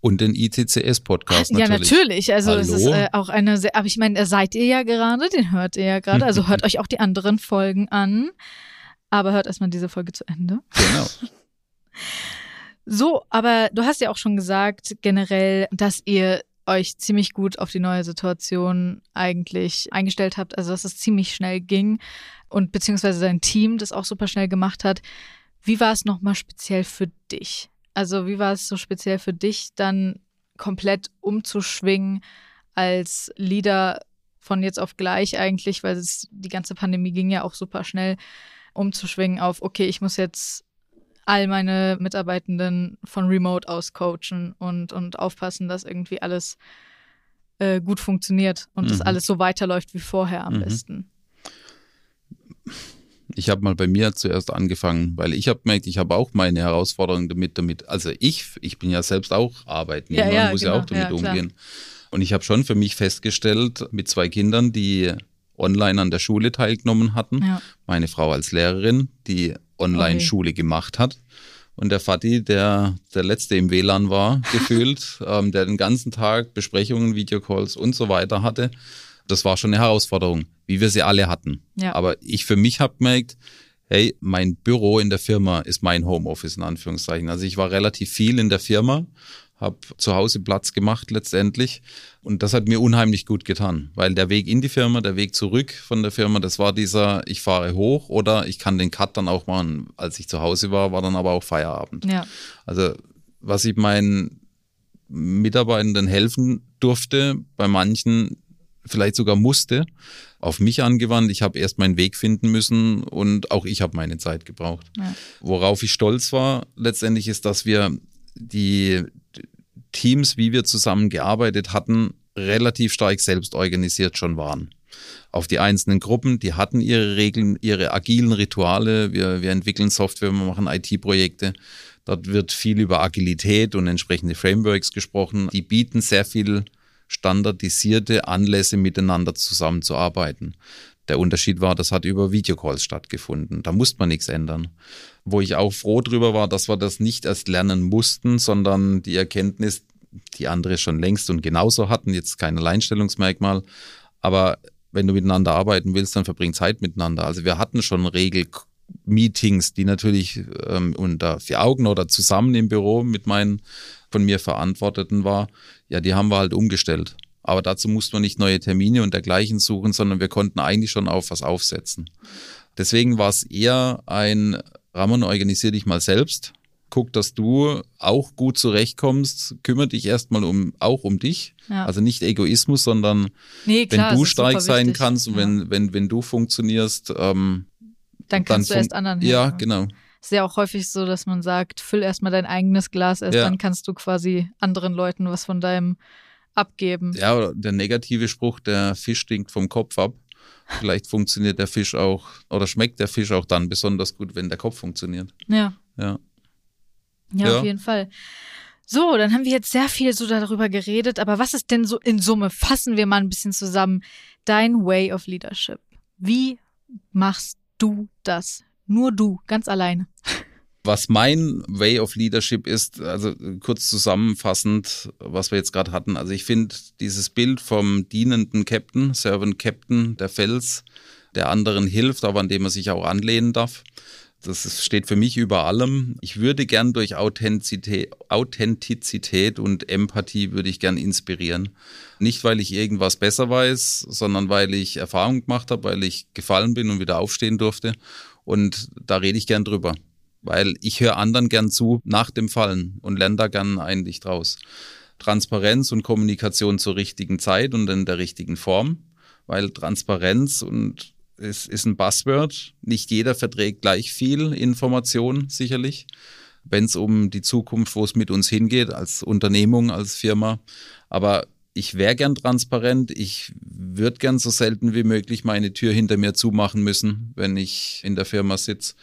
Und den ITCS-Podcast Ja, natürlich. natürlich. Also es ist Hallo? äh, auch eine sehr, aber ich meine, da seid ihr ja gerade, den hört ihr ja gerade. Also hört euch auch die anderen Folgen an. Aber hört erstmal diese Folge zu Ende. Genau. So, aber du hast ja auch schon gesagt, generell, dass ihr euch ziemlich gut auf die neue Situation eigentlich eingestellt habt, also dass es ziemlich schnell ging und beziehungsweise dein Team das auch super schnell gemacht hat. Wie war es nochmal speziell für dich? Also wie war es so speziell für dich, dann komplett umzuschwingen als Leader von jetzt auf gleich eigentlich, weil es, die ganze Pandemie ging ja auch super schnell, umzuschwingen auf, okay, ich muss jetzt all meine Mitarbeitenden von Remote aus coachen und, und aufpassen, dass irgendwie alles äh, gut funktioniert und dass Mhm. alles so weiterläuft wie vorher am Mhm. besten. Ich habe mal bei mir zuerst angefangen, weil ich habe gemerkt, ich habe auch meine Herausforderungen damit, damit. Also ich, ich bin ja selbst auch Arbeitnehmer, Ja, ja, muss genau. ja auch damit Ja, umgehen. Und ich habe schon für mich festgestellt, mit zwei Kindern, die online an der Schule teilgenommen hatten, meine Frau als Lehrerin, die online Okay. Schule gemacht hat. Und der Vati, der der letzte im WLAN war, gefühlt, ähm, der den ganzen Tag Besprechungen, Videocalls und so weiter hatte. Das war schon eine Herausforderung, wie wir sie alle hatten. Ja. Aber ich für mich habe gemerkt, hey, mein Büro in der Firma ist mein Homeoffice in Anführungszeichen. Also ich war relativ viel in der Firma, habe zu Hause Platz gemacht letztendlich und das hat mir unheimlich gut getan, weil der Weg in die Firma, der Weg zurück von der Firma, das war dieser, ich fahre hoch oder ich kann den Cut dann auch machen. Als ich zu Hause war, war dann aber auch Feierabend. Ja. Also was ich meinen Mitarbeitenden helfen durfte, bei manchen vielleicht sogar musste, auf mich angewandt. Ich habe erst meinen Weg finden müssen und auch ich habe meine Zeit gebraucht. Ja. Worauf ich stolz war letztendlich ist, dass wir die Teams, wie wir zusammen gearbeitet hatten, relativ stark selbst organisiert schon waren. Auf die einzelnen Gruppen, die hatten ihre Regeln, ihre agilen Rituale. Wir, wir entwickeln Software, wir machen IT-Projekte. Dort wird viel über Agilität und entsprechende Frameworks gesprochen. Die bieten sehr viel standardisierte Anlässe, miteinander zusammenzuarbeiten. Der Unterschied war, das hat über Videocalls stattgefunden. Da musste man nichts ändern. Wo ich auch froh drüber war, dass wir das nicht erst lernen mussten, sondern die Erkenntnis, die andere schon längst und genauso hatten, jetzt kein Alleinstellungsmerkmal. Aber wenn du miteinander arbeiten willst, dann verbring Zeit miteinander. Also wir hatten schon Regelmeetings, die natürlich ähm, unter vier Augen oder zusammen im Büro mit meinen von mir Verantworteten war. Ja, die haben wir halt umgestellt. Aber dazu mussten wir nicht neue Termine und dergleichen suchen, sondern wir konnten eigentlich schon auf was aufsetzen. Deswegen war es eher ein, Ramon, organisier dich mal selbst. Guck, dass du auch gut zurechtkommst. Kümmere dich erstmal um, auch um dich. Ja. Also nicht Egoismus, sondern Nee, klar, wenn du stark sein wichtig. kannst und Ja. wenn, wenn, wenn du funktionierst, ähm, dann kannst du fun- erst anderen Ja, helfen. genau. Ist ja auch häufig so, dass man sagt, füll erstmal dein eigenes Glas, erst Ja. dann kannst du quasi anderen Leuten was von deinem abgeben. Ja, oder der negative Spruch, der Fisch stinkt vom Kopf ab. Vielleicht funktioniert der Fisch auch oder schmeckt der Fisch auch dann besonders gut, wenn der Kopf funktioniert. Ja. Ja. Ja, Ja. auf jeden Fall. So, dann haben wir jetzt sehr viel so darüber geredet, aber was ist denn so in Summe? Fassen wir mal ein bisschen zusammen. Dein Way of Leadership. Wie machst du das? Nur du, ganz alleine. Was mein Way of Leadership ist, also kurz zusammenfassend, was wir jetzt gerade hatten. Also ich finde dieses Bild vom dienenden Captain, Servant Captain, der Fels, der anderen hilft, aber an dem man sich auch anlehnen darf. Das steht für mich über allem. Ich würde gern durch Authentizität, Authentizität und Empathie würde ich gern inspirieren. Nicht, weil ich irgendwas besser weiß, sondern weil ich Erfahrung gemacht habe, weil ich gefallen bin und wieder aufstehen durfte. Und da rede ich gern drüber weil ich höre anderen gern zu nach dem Fallen und lerne da gern eigentlich draus. Transparenz und Kommunikation zur richtigen Zeit und in der richtigen Form, weil Transparenz und es ist ein Buzzword. Nicht jeder verträgt gleich viel Information, sicherlich. Wenn es um die Zukunft, wo es mit uns hingeht, als Unternehmung, als Firma. Aber ich wäre gern transparent. Ich würde gern so selten wie möglich meine Tür hinter mir zumachen müssen, wenn ich in der Firma sitze.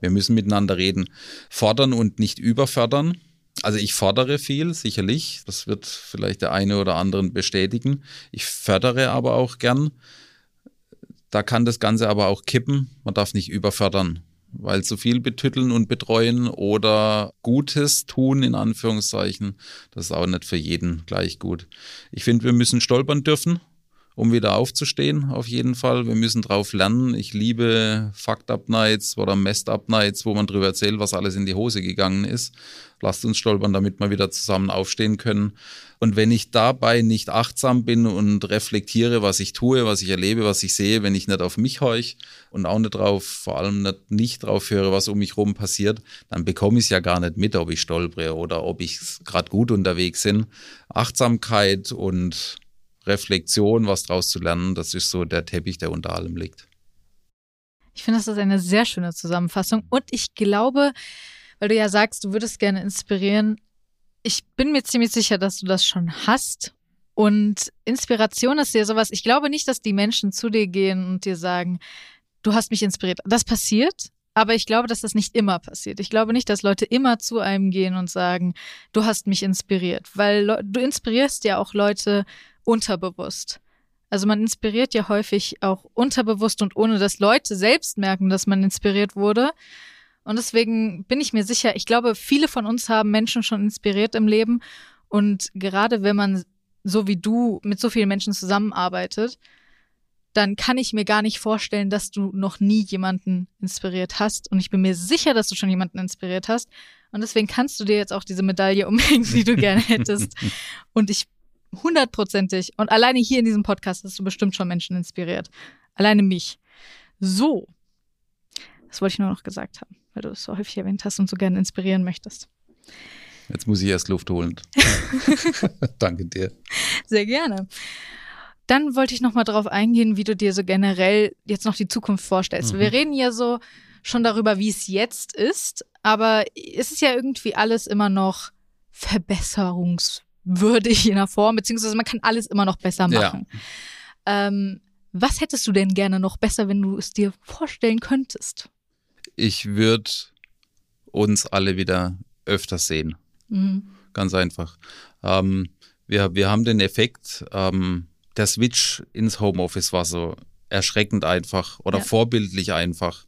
Wir müssen miteinander reden. Fordern und nicht überfördern. Also ich fordere viel, sicherlich. Das wird vielleicht der eine oder anderen bestätigen. Ich fördere aber auch gern. Da kann das Ganze aber auch kippen. Man darf nicht überfördern, weil zu viel betütteln und betreuen oder Gutes tun, in Anführungszeichen, das ist auch nicht für jeden gleich gut. Ich finde, wir müssen stolpern dürfen um wieder aufzustehen, auf jeden Fall. Wir müssen drauf lernen. Ich liebe Fucked-Up-Nights oder Messed-Up-Nights, wo man drüber erzählt, was alles in die Hose gegangen ist. Lasst uns stolpern, damit wir wieder zusammen aufstehen können. Und wenn ich dabei nicht achtsam bin und reflektiere, was ich tue, was ich erlebe, was ich sehe, wenn ich nicht auf mich horch und auch nicht drauf, vor allem nicht, nicht drauf höre, was um mich rum passiert, dann bekomme ich es ja gar nicht mit, ob ich stolpere oder ob ich gerade gut unterwegs bin. Achtsamkeit und Reflexion, was draus zu lernen, das ist so der Teppich, der unter allem liegt. Ich finde, das ist eine sehr schöne Zusammenfassung. Und ich glaube, weil du ja sagst, du würdest gerne inspirieren, ich bin mir ziemlich sicher, dass du das schon hast. Und Inspiration ist ja sowas, ich glaube nicht, dass die Menschen zu dir gehen und dir sagen, du hast mich inspiriert. Das passiert, aber ich glaube, dass das nicht immer passiert. Ich glaube nicht, dass Leute immer zu einem gehen und sagen, du hast mich inspiriert, weil du inspirierst ja auch Leute unterbewusst. Also man inspiriert ja häufig auch unterbewusst und ohne dass Leute selbst merken, dass man inspiriert wurde. Und deswegen bin ich mir sicher, ich glaube, viele von uns haben Menschen schon inspiriert im Leben. Und gerade wenn man so wie du mit so vielen Menschen zusammenarbeitet, dann kann ich mir gar nicht vorstellen, dass du noch nie jemanden inspiriert hast. Und ich bin mir sicher, dass du schon jemanden inspiriert hast. Und deswegen kannst du dir jetzt auch diese Medaille umhängen, die du gerne hättest. Und ich hundertprozentig, und alleine hier in diesem Podcast hast du bestimmt schon Menschen inspiriert. Alleine mich. So. Das wollte ich nur noch gesagt haben, weil du es so häufig erwähnt hast und so gerne inspirieren möchtest. Jetzt muss ich erst Luft holen. Danke dir. Sehr gerne. Dann wollte ich noch mal darauf eingehen, wie du dir so generell jetzt noch die Zukunft vorstellst. Mhm. Wir reden ja so schon darüber, wie es jetzt ist, aber es ist ja irgendwie alles immer noch verbesserungswürdig in der Form, beziehungsweise man kann alles immer noch besser machen. Ja. Ähm, was hättest du denn gerne noch besser, wenn du es dir vorstellen könntest? Ich würde uns alle wieder öfter sehen. Mhm. Ganz einfach. Ähm, wir, wir haben den Effekt, ähm, der Switch ins Homeoffice war so erschreckend einfach oder ja. vorbildlich einfach.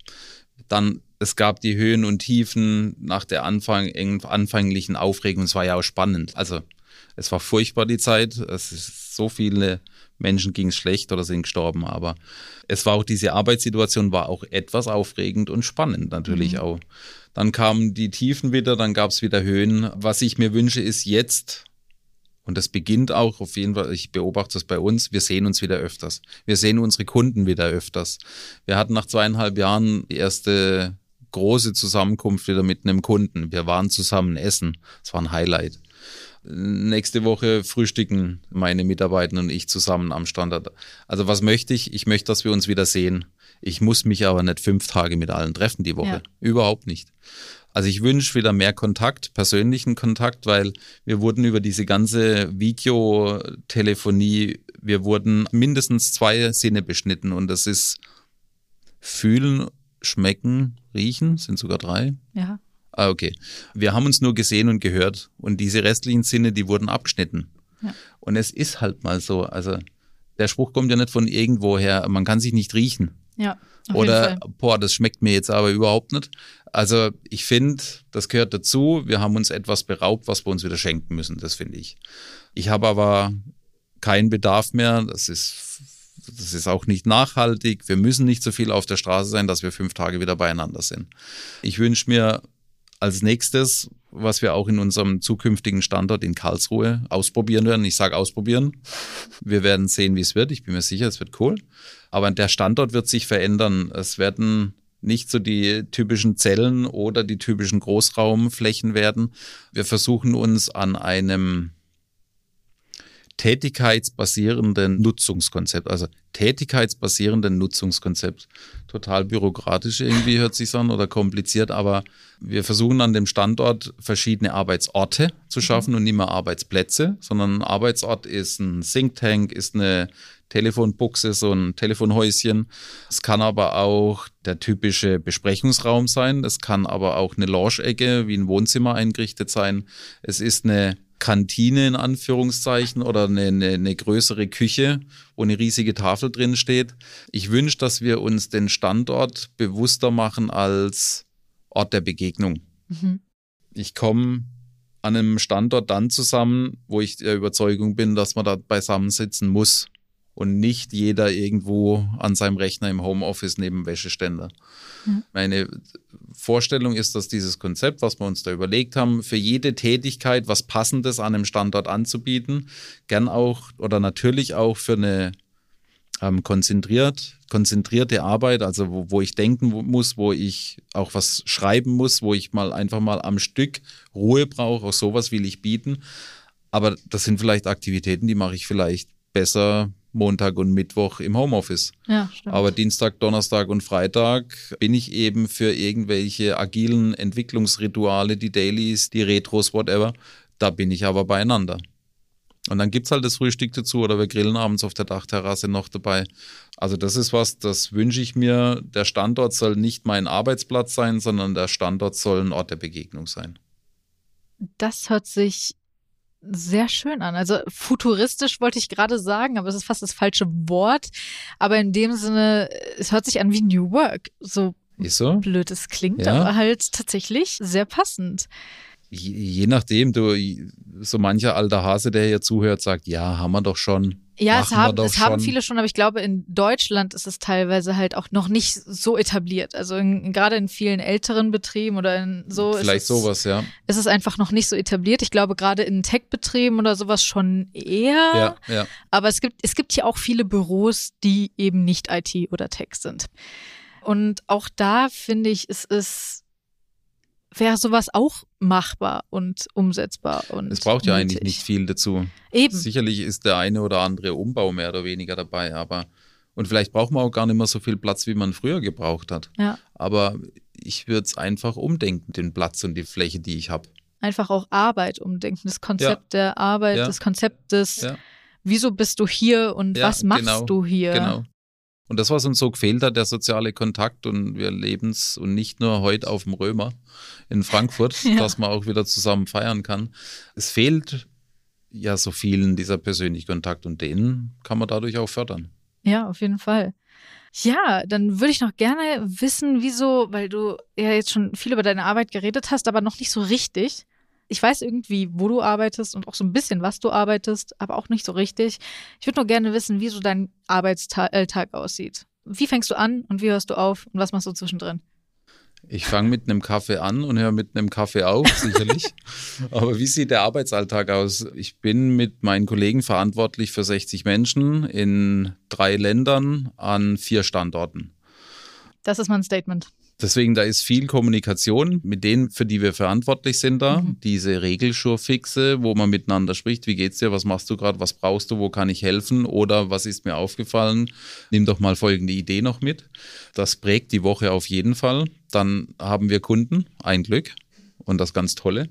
Dann, es gab die Höhen und Tiefen nach der Anfang, anfänglichen Aufregung. Es war ja auch spannend. Also, es war furchtbar die Zeit. Es ist so viele Menschen ging es schlecht oder sind gestorben, aber es war auch diese Arbeitssituation war auch etwas aufregend und spannend natürlich mhm. auch. Dann kamen die Tiefen wieder, dann gab es wieder Höhen. Was ich mir wünsche, ist jetzt, und das beginnt auch auf jeden Fall, ich beobachte es bei uns, wir sehen uns wieder öfters. Wir sehen unsere Kunden wieder öfters. Wir hatten nach zweieinhalb Jahren die erste große Zusammenkunft wieder mit einem Kunden. Wir waren zusammen essen. Es war ein Highlight. Nächste Woche frühstücken meine Mitarbeiter und ich zusammen am Standort. Also was möchte ich? Ich möchte, dass wir uns wieder sehen. Ich muss mich aber nicht fünf Tage mit allen treffen die Woche. Ja. Überhaupt nicht. Also ich wünsche wieder mehr Kontakt, persönlichen Kontakt, weil wir wurden über diese ganze Videotelefonie, wir wurden mindestens zwei Sinne beschnitten und das ist fühlen, schmecken, riechen, sind sogar drei. Ja. Ah, okay. Wir haben uns nur gesehen und gehört und diese restlichen Sinne, die wurden abgeschnitten. Ja. Und es ist halt mal so, also der Spruch kommt ja nicht von irgendwoher, man kann sich nicht riechen. Ja. Oder, boah, das schmeckt mir jetzt aber überhaupt nicht. Also ich finde, das gehört dazu. Wir haben uns etwas beraubt, was wir uns wieder schenken müssen, das finde ich. Ich habe aber keinen Bedarf mehr. Das ist, das ist auch nicht nachhaltig. Wir müssen nicht so viel auf der Straße sein, dass wir fünf Tage wieder beieinander sind. Ich wünsche mir als nächstes, was wir auch in unserem zukünftigen Standort in Karlsruhe ausprobieren werden. Ich sage ausprobieren. Wir werden sehen, wie es wird. Ich bin mir sicher, es wird cool. Aber der Standort wird sich verändern. Es werden nicht so die typischen Zellen oder die typischen Großraumflächen werden. Wir versuchen uns an einem tätigkeitsbasierenden Nutzungskonzept, also tätigkeitsbasierenden Nutzungskonzept. Total bürokratisch irgendwie hört sich an oder kompliziert, aber wir versuchen an dem Standort verschiedene Arbeitsorte zu schaffen mhm. und nicht mehr Arbeitsplätze, sondern ein Arbeitsort ist ein Think Tank, ist eine Telefonbuchse, so ein Telefonhäuschen. Es kann aber auch der typische Besprechungsraum sein. Es kann aber auch eine Lounge-Ecke wie ein Wohnzimmer eingerichtet sein. Es ist eine Kantine in Anführungszeichen oder eine, eine, eine, größere Küche, wo eine riesige Tafel drin steht. Ich wünsche, dass wir uns den Standort bewusster machen als Ort der Begegnung. Mhm. Ich komme an einem Standort dann zusammen, wo ich der Überzeugung bin, dass man da beisammensitzen muss und nicht jeder irgendwo an seinem Rechner im Homeoffice neben Wäscheständer. Mhm. Meine Vorstellung ist, dass dieses Konzept, was wir uns da überlegt haben, für jede Tätigkeit was Passendes an einem Standort anzubieten, gern auch oder natürlich auch für eine ähm, konzentriert, konzentrierte Arbeit, also wo, wo ich denken muss, wo ich auch was schreiben muss, wo ich mal einfach mal am Stück Ruhe brauche, auch sowas will ich bieten. Aber das sind vielleicht Aktivitäten, die mache ich vielleicht besser Montag und Mittwoch im Homeoffice. Ja, stimmt. Aber Dienstag, Donnerstag und Freitag bin ich eben für irgendwelche agilen Entwicklungsrituale, die Dailies, die Retros, whatever. Da bin ich aber beieinander. Und dann gibt es halt das Frühstück dazu oder wir grillen abends auf der Dachterrasse noch dabei. Also das ist was, das wünsche ich mir. Der Standort soll nicht mein Arbeitsplatz sein, sondern der Standort soll ein Ort der Begegnung sein. Das hört sich sehr schön an. Also futuristisch wollte ich gerade sagen, aber es ist fast das falsche Wort. Aber in dem Sinne, es hört sich an wie New Work. So, so? blöd es klingt, Ja. aber halt tatsächlich sehr passend. Je, je nachdem, du, so mancher alter Hase, der hier zuhört, sagt, ja, haben wir doch schon. Ja, es haben, es haben viele schon, aber ich glaube, in Deutschland ist es teilweise halt auch noch nicht so etabliert. Also in, gerade in vielen älteren Betrieben oder in so Vielleicht ist es, sowas, ja. ist es einfach noch nicht so etabliert. Ich glaube, gerade in Tech-Betrieben oder sowas schon eher. Ja, ja. Aber es gibt, es gibt hier auch viele Büros, die eben nicht IT oder Tech sind. Und auch da finde ich, es ist, wäre sowas auch machbar und umsetzbar. Und Es braucht ja eigentlich nötig. nicht viel dazu. Eben. Sicherlich ist der eine oder andere Umbau mehr oder weniger dabei, aber und vielleicht braucht man auch gar nicht mehr so viel Platz, wie man früher gebraucht hat. Ja. Aber ich würde es einfach umdenken, den Platz und die Fläche, die ich habe. Einfach auch Arbeit umdenken. Das Konzept der Arbeit, Ja. das Konzept des, Ja. wieso bist du hier und Ja, was machst genau, du hier? Genau. Und das, was uns so gefehlt hat, der soziale Kontakt und wir leben es und nicht nur heute auf dem Römer in Frankfurt, Ja. dass man auch wieder zusammen feiern kann. Es fehlt ja so vielen dieser persönliche Kontakt und den kann man dadurch auch fördern. Ja, auf jeden Fall. Ja, dann würde ich noch gerne wissen, wieso, weil du ja jetzt schon viel über deine Arbeit geredet hast, aber noch nicht so richtig. Ich weiß irgendwie, wo du arbeitest und auch so ein bisschen, was du arbeitest, aber auch nicht so richtig. Ich würde nur gerne wissen, wie so dein Arbeitstag aussieht. Wie fängst du an und wie hörst du auf und was machst du zwischendrin? Ich fange mit einem Kaffee an und höre mit einem Kaffee auf, sicherlich. Aber wie sieht der Arbeitsalltag aus? Ich bin mit meinen Kollegen verantwortlich für 60 Menschen in drei Ländern an vier Standorten. Das ist mein Statement. Deswegen, da ist viel Kommunikation mit denen, für die wir verantwortlich sind da. Mhm. Diese Regelschurfixe, wo man miteinander spricht. Wie geht's dir? Was machst du gerade? Was brauchst du? Wo kann ich helfen? Oder was ist mir aufgefallen? Nimm doch mal folgende Idee noch mit. Das prägt die Woche auf jeden Fall. Dann haben wir Kunden. Ein Glück. Und das ganz Tolle.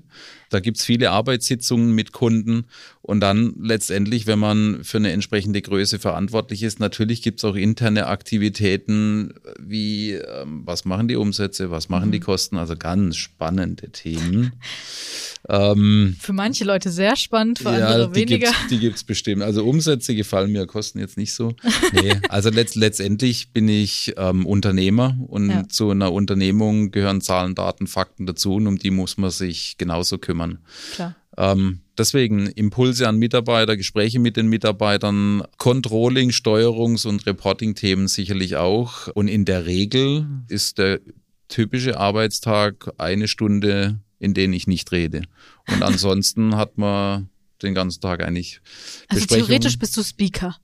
Da gibt's viele Arbeitssitzungen mit Kunden. Und dann letztendlich, wenn man für eine entsprechende Größe verantwortlich ist, natürlich gibt's auch interne Aktivitäten wie, ähm, was machen die Umsätze, was machen die Kosten. Also ganz spannende Themen. ähm, Für manche Leute sehr spannend, für andere die weniger. Gibt's, die gibt's bestimmt. Also Umsätze gefallen mir, Kosten jetzt nicht so. Nee, also letzt, letztendlich bin ich ähm, Unternehmer und Ja. zu einer Unternehmung gehören Zahlen, Daten, Fakten dazu und um die muss man sich genauso kümmern. Klar. Ähm, deswegen Impulse an Mitarbeiter, Gespräche mit den Mitarbeitern, Controlling, Steuerungs- und Reporting-Themen sicherlich auch. Und in der Regel ist der typische Arbeitstag eine Stunde, in denen ich nicht rede. Und ansonsten hat man den ganzen Tag eigentlich Also theoretisch bist du Speaker.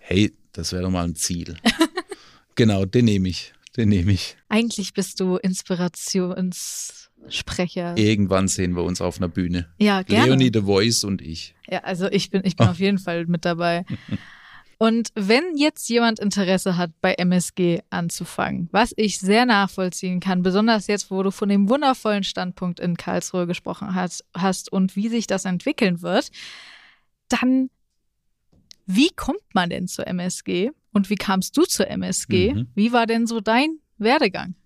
Hey, das wäre doch mal ein Ziel. genau, den nehme ich. Den nehme ich. Eigentlich bist du Inspirationssprecher. Irgendwann sehen wir uns auf einer Bühne. Ja, gerne. Leonie The Voice und ich. Ja, also ich bin, ich bin auf jeden Fall mit dabei. Und wenn jetzt jemand Interesse hat, bei MSG anzufangen, was ich sehr nachvollziehen kann, besonders jetzt, wo du von dem wundervollen Standpunkt in Karlsruhe gesprochen hast, hast und wie sich das entwickeln wird, dann wie kommt man denn zur MSG und wie kamst du zur MSG? Mhm. Wie war denn so dein Werdegang?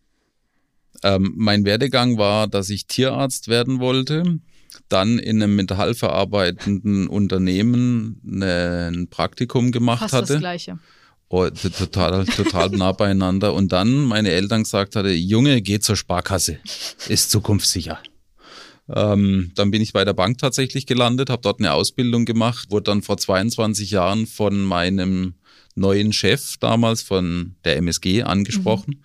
Ähm, mein Werdegang war, dass ich Tierarzt werden wollte, dann in einem metallverarbeitenden Unternehmen ne- ein Praktikum gemacht Fast das hatte. Gleiche. Oh, total, total nah beieinander. Und dann meine Eltern gesagt hatte, Junge, geh zur Sparkasse, ist zukunftssicher. Ähm, dann bin ich bei der Bank tatsächlich gelandet, habe dort eine Ausbildung gemacht, wurde dann vor 22 Jahren von meinem neuen Chef damals von der MSG angesprochen.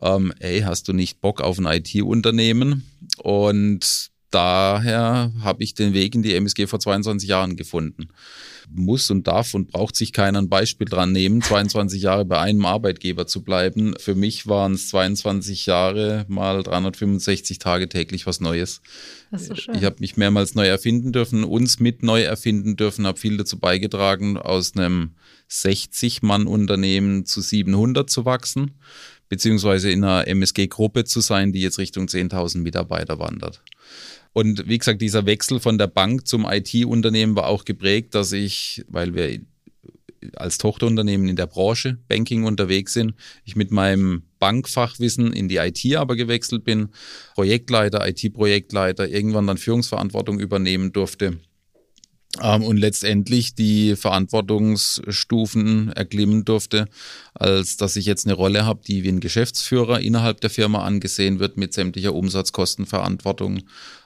Ähm, ey, hast du nicht Bock auf ein IT-Unternehmen? Und daher habe ich den Weg in die MSG vor 22 Jahren gefunden. Muss und darf und braucht sich keiner ein Beispiel dran nehmen, 22 Jahre bei einem Arbeitgeber zu bleiben. Für mich waren es 22 Jahre mal 365 Tage täglich was Neues. Das ist so schön. Ich habe mich mehrmals neu erfinden dürfen, uns mit neu erfinden dürfen, habe viel dazu beigetragen, aus einem 60-Mann-Unternehmen zu 700 zu wachsen, beziehungsweise in einer MSG-Gruppe zu sein, die jetzt Richtung 10.000 Mitarbeiter wandert. Und wie gesagt, dieser Wechsel von der Bank zum IT-Unternehmen war auch geprägt, dass ich, weil wir als Tochterunternehmen in der Branche Banking unterwegs sind. Ich mit meinem Bankfachwissen in die IT aber gewechselt bin, Projektleiter, IT-Projektleiter, irgendwann dann Führungsverantwortung übernehmen durfte und letztendlich die Verantwortungsstufen erklimmen durfte, als dass ich jetzt eine Rolle habe, die wie ein Geschäftsführer innerhalb der Firma angesehen wird mit sämtlicher Umsatzkostenverantwortung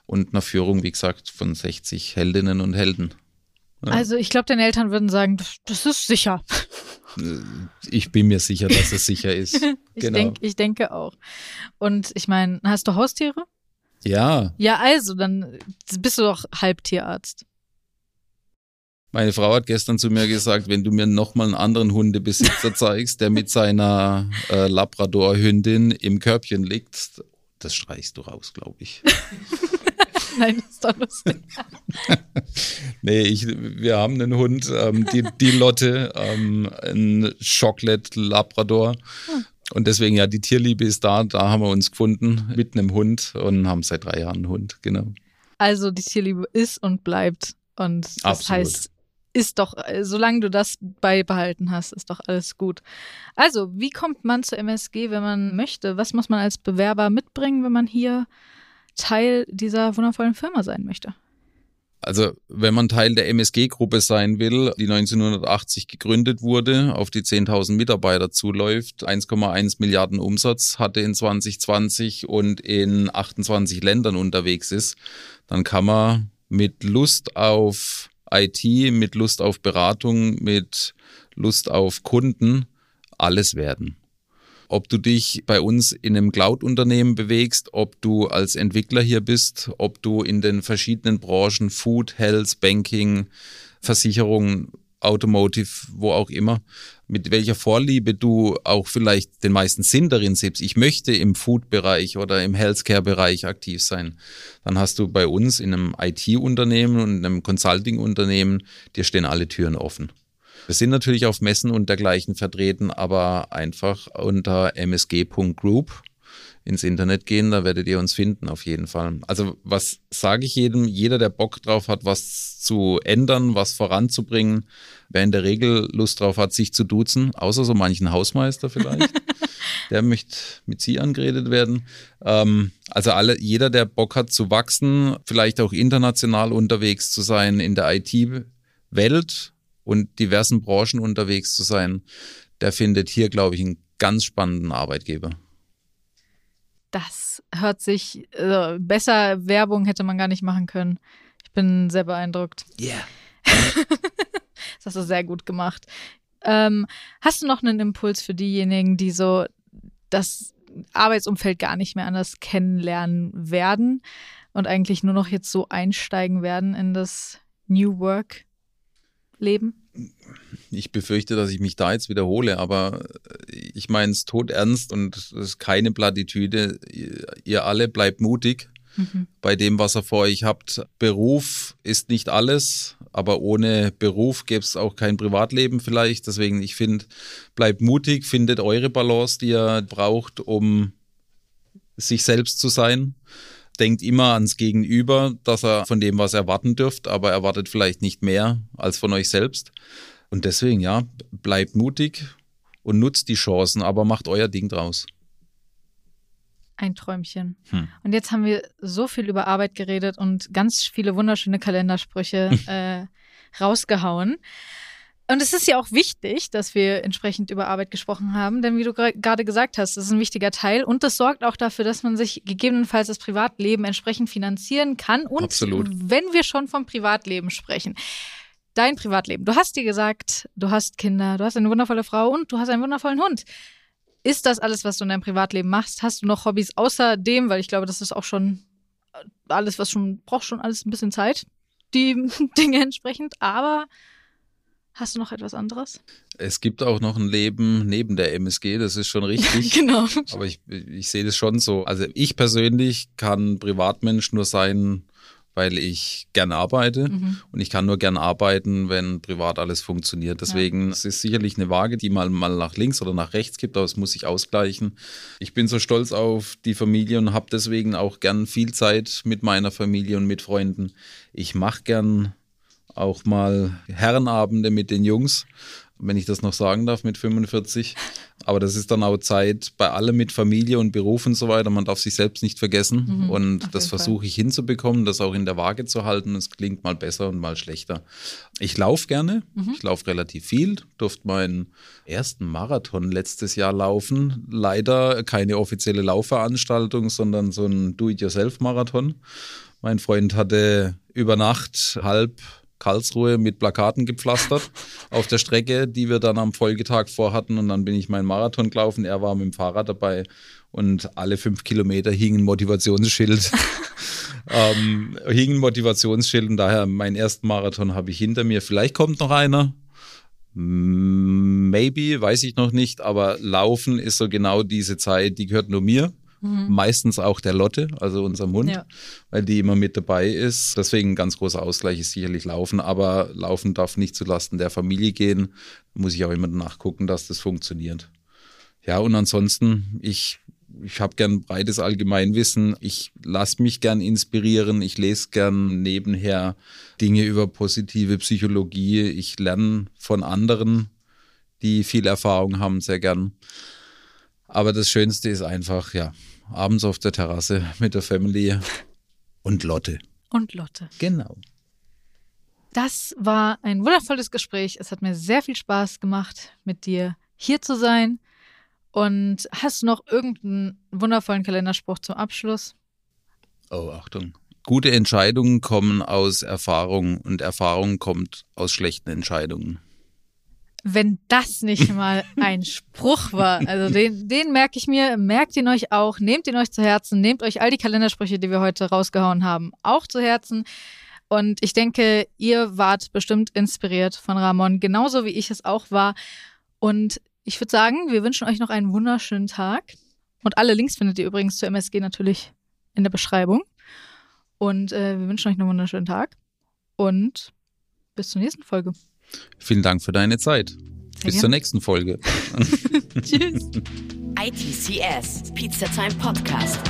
und einer Führung, wie gesagt, von 60 Heldinnen und Helden. Ja. Also ich glaube, deine Eltern würden sagen, das, das, ist sicher. Ich bin mir sicher, dass es sicher ist. ich, genau. denk, ich denke auch. Und ich meine, hast du Haustiere? Ja. Ja, also, dann bist du doch Halbtierarzt. Meine Frau hat gestern zu mir gesagt, wenn du mir nochmal einen anderen Hundebesitzer zeigst, der mit seiner äh, Labrador-Hündin im Körbchen liegt, das streichst du raus, glaube ich. Nein, das ist doch lustig. nee, ich, wir haben einen Hund, ähm, die, die Lotte, ähm, ein Chocolate Labrador. Hm. Und deswegen, ja, die Tierliebe ist da. Da haben wir uns gefunden mit einem Hund und haben seit drei Jahren einen Hund, genau. Also die Tierliebe ist und bleibt. Und das Absolut. heißt, ist doch, äh, solange du das beibehalten hast, ist doch alles gut. Also, wie kommt man zur MSG, wenn man möchte? Was muss man als Bewerber mitbringen, wenn man hier Teil dieser wundervollen Firma sein möchte? Also, wenn man Teil der MSG-Gruppe sein will, die 1980 gegründet wurde, auf die 10.000 Mitarbeiter zuläuft, 1,1 Milliarden Umsatz hatte in 2020 und in 28 Ländern unterwegs ist, dann kann man mit Lust auf IT, mit Lust auf Beratung, mit Lust auf Kunden alles werden. Ob du dich bei uns in einem Cloud-Unternehmen bewegst, ob du als Entwickler hier bist, ob du in den verschiedenen Branchen Food, Health, Banking, Versicherungen Automotive, wo auch immer, mit welcher Vorliebe du auch vielleicht den meisten Sinn darin siehst, ich möchte im Food-Bereich oder im Healthcare-Bereich aktiv sein, dann hast du bei uns in einem IT-Unternehmen und einem Consulting-Unternehmen, dir stehen alle Türen offen. Wir sind natürlich auf Messen und dergleichen vertreten, aber einfach unter msg.group ins Internet gehen, da werdet ihr uns finden auf jeden Fall. Also was sage ich jedem? Jeder, der Bock drauf hat, was zu ändern, was voranzubringen, wer in der Regel Lust drauf hat, sich zu duzen, außer so manchen Hausmeister vielleicht, der möchte mit Sie angeredet werden. Ähm, also alle, jeder, der Bock hat zu wachsen, vielleicht auch international unterwegs zu sein, in der IT-Welt und diversen Branchen unterwegs zu sein, der findet hier, glaube ich, einen ganz spannenden Arbeitgeber das hört sich äh, besser Werbung hätte man gar nicht machen können. Ich bin sehr beeindruckt. Yeah. das hast du sehr gut gemacht. Ähm, hast du noch einen Impuls für diejenigen, die so das Arbeitsumfeld gar nicht mehr anders kennenlernen werden und eigentlich nur noch jetzt so einsteigen werden in das New Work Leben? ich befürchte, dass ich mich da jetzt wiederhole, aber ich meine es tot ernst und es ist keine Plattitüde. Ihr alle bleibt mutig mhm. bei dem, was ihr vor euch habt. Beruf ist nicht alles, aber ohne Beruf gäbe es auch kein Privatleben vielleicht. Deswegen, ich finde, bleibt mutig, findet eure Balance, die ihr braucht, um sich selbst zu sein denkt immer ans Gegenüber, dass er von dem was erwarten dürft, aber erwartet vielleicht nicht mehr als von euch selbst. Und deswegen, ja, bleibt mutig und nutzt die Chancen, aber macht euer Ding draus. Ein Träumchen. Hm. Und jetzt haben wir so viel über Arbeit geredet und ganz viele wunderschöne Kalendersprüche äh, rausgehauen. Und es ist ja auch wichtig, dass wir entsprechend über Arbeit gesprochen haben, denn wie du gerade gesagt hast, das ist ein wichtiger Teil und das sorgt auch dafür, dass man sich gegebenenfalls das Privatleben entsprechend finanzieren kann. Und Absolut. wenn wir schon vom Privatleben sprechen, dein Privatleben. Du hast dir gesagt, du hast Kinder, du hast eine wundervolle Frau und du hast einen wundervollen Hund. Ist das alles, was du in deinem Privatleben machst? Hast du noch Hobbys außer dem? Weil ich glaube, das ist auch schon alles, was schon, braucht schon alles ein bisschen Zeit, die Dinge entsprechend. Aber Hast du noch etwas anderes? Es gibt auch noch ein Leben neben der MSG, das ist schon richtig. genau. Aber ich, ich sehe das schon so. Also ich persönlich kann Privatmensch nur sein, weil ich gern arbeite mhm. und ich kann nur gern arbeiten, wenn privat alles funktioniert. Deswegen ja. es ist sicherlich eine Waage, die mal, mal nach links oder nach rechts gibt, aber es muss sich ausgleichen. Ich bin so stolz auf die Familie und habe deswegen auch gern viel Zeit mit meiner Familie und mit Freunden. Ich mache gern auch mal Herrenabende mit den Jungs wenn ich das noch sagen darf, mit 45. Aber das ist dann auch Zeit bei allem mit Familie und Beruf und so weiter. Man darf sich selbst nicht vergessen. Mhm, und das versuche ich hinzubekommen, das auch in der Waage zu halten. Es klingt mal besser und mal schlechter. Ich laufe gerne. Mhm. Ich laufe relativ viel. Durfte meinen ersten Marathon letztes Jahr laufen. Leider keine offizielle Laufveranstaltung, sondern so ein Do-it-yourself-Marathon. Mein Freund hatte über Nacht halb Karlsruhe mit Plakaten gepflastert auf der Strecke, die wir dann am Folgetag vorhatten. Und dann bin ich meinen Marathon gelaufen. Er war mit dem Fahrrad dabei und alle fünf Kilometer hing ein Motivationsschild. ähm, hing ein Motivationsschild und daher meinen ersten Marathon habe ich hinter mir. Vielleicht kommt noch einer. Maybe, weiß ich noch nicht, aber Laufen ist so genau diese Zeit, die gehört nur mir. Mhm. Meistens auch der Lotte, also unserem Hund, ja. weil die immer mit dabei ist. Deswegen ein ganz großer Ausgleich ist sicherlich Laufen, aber Laufen darf nicht zulasten der Familie gehen. muss ich auch immer nachgucken, dass das funktioniert. Ja, und ansonsten, ich ich habe gern breites Allgemeinwissen. Ich lasse mich gern inspirieren. Ich lese gern nebenher Dinge über positive Psychologie. Ich lerne von anderen, die viel Erfahrung haben, sehr gern. Aber das Schönste ist einfach, ja, abends auf der Terrasse mit der Family und Lotte. Und Lotte. Genau. Das war ein wundervolles Gespräch. Es hat mir sehr viel Spaß gemacht, mit dir hier zu sein. Und hast du noch irgendeinen wundervollen Kalenderspruch zum Abschluss? Oh, Achtung. Gute Entscheidungen kommen aus Erfahrung und Erfahrung kommt aus schlechten Entscheidungen wenn das nicht mal ein Spruch war. Also den, den merke ich mir, merkt ihn euch auch, nehmt ihn euch zu Herzen, nehmt euch all die Kalendersprüche, die wir heute rausgehauen haben, auch zu Herzen. Und ich denke, ihr wart bestimmt inspiriert von Ramon, genauso wie ich es auch war. Und ich würde sagen, wir wünschen euch noch einen wunderschönen Tag. Und alle Links findet ihr übrigens zur MSG natürlich in der Beschreibung. Und äh, wir wünschen euch einen wunderschönen Tag. Und bis zur nächsten Folge. Vielen Dank für deine Zeit. Sehr Bis gern. zur nächsten Folge. Tschüss. ITCS, Pizza Time Podcast.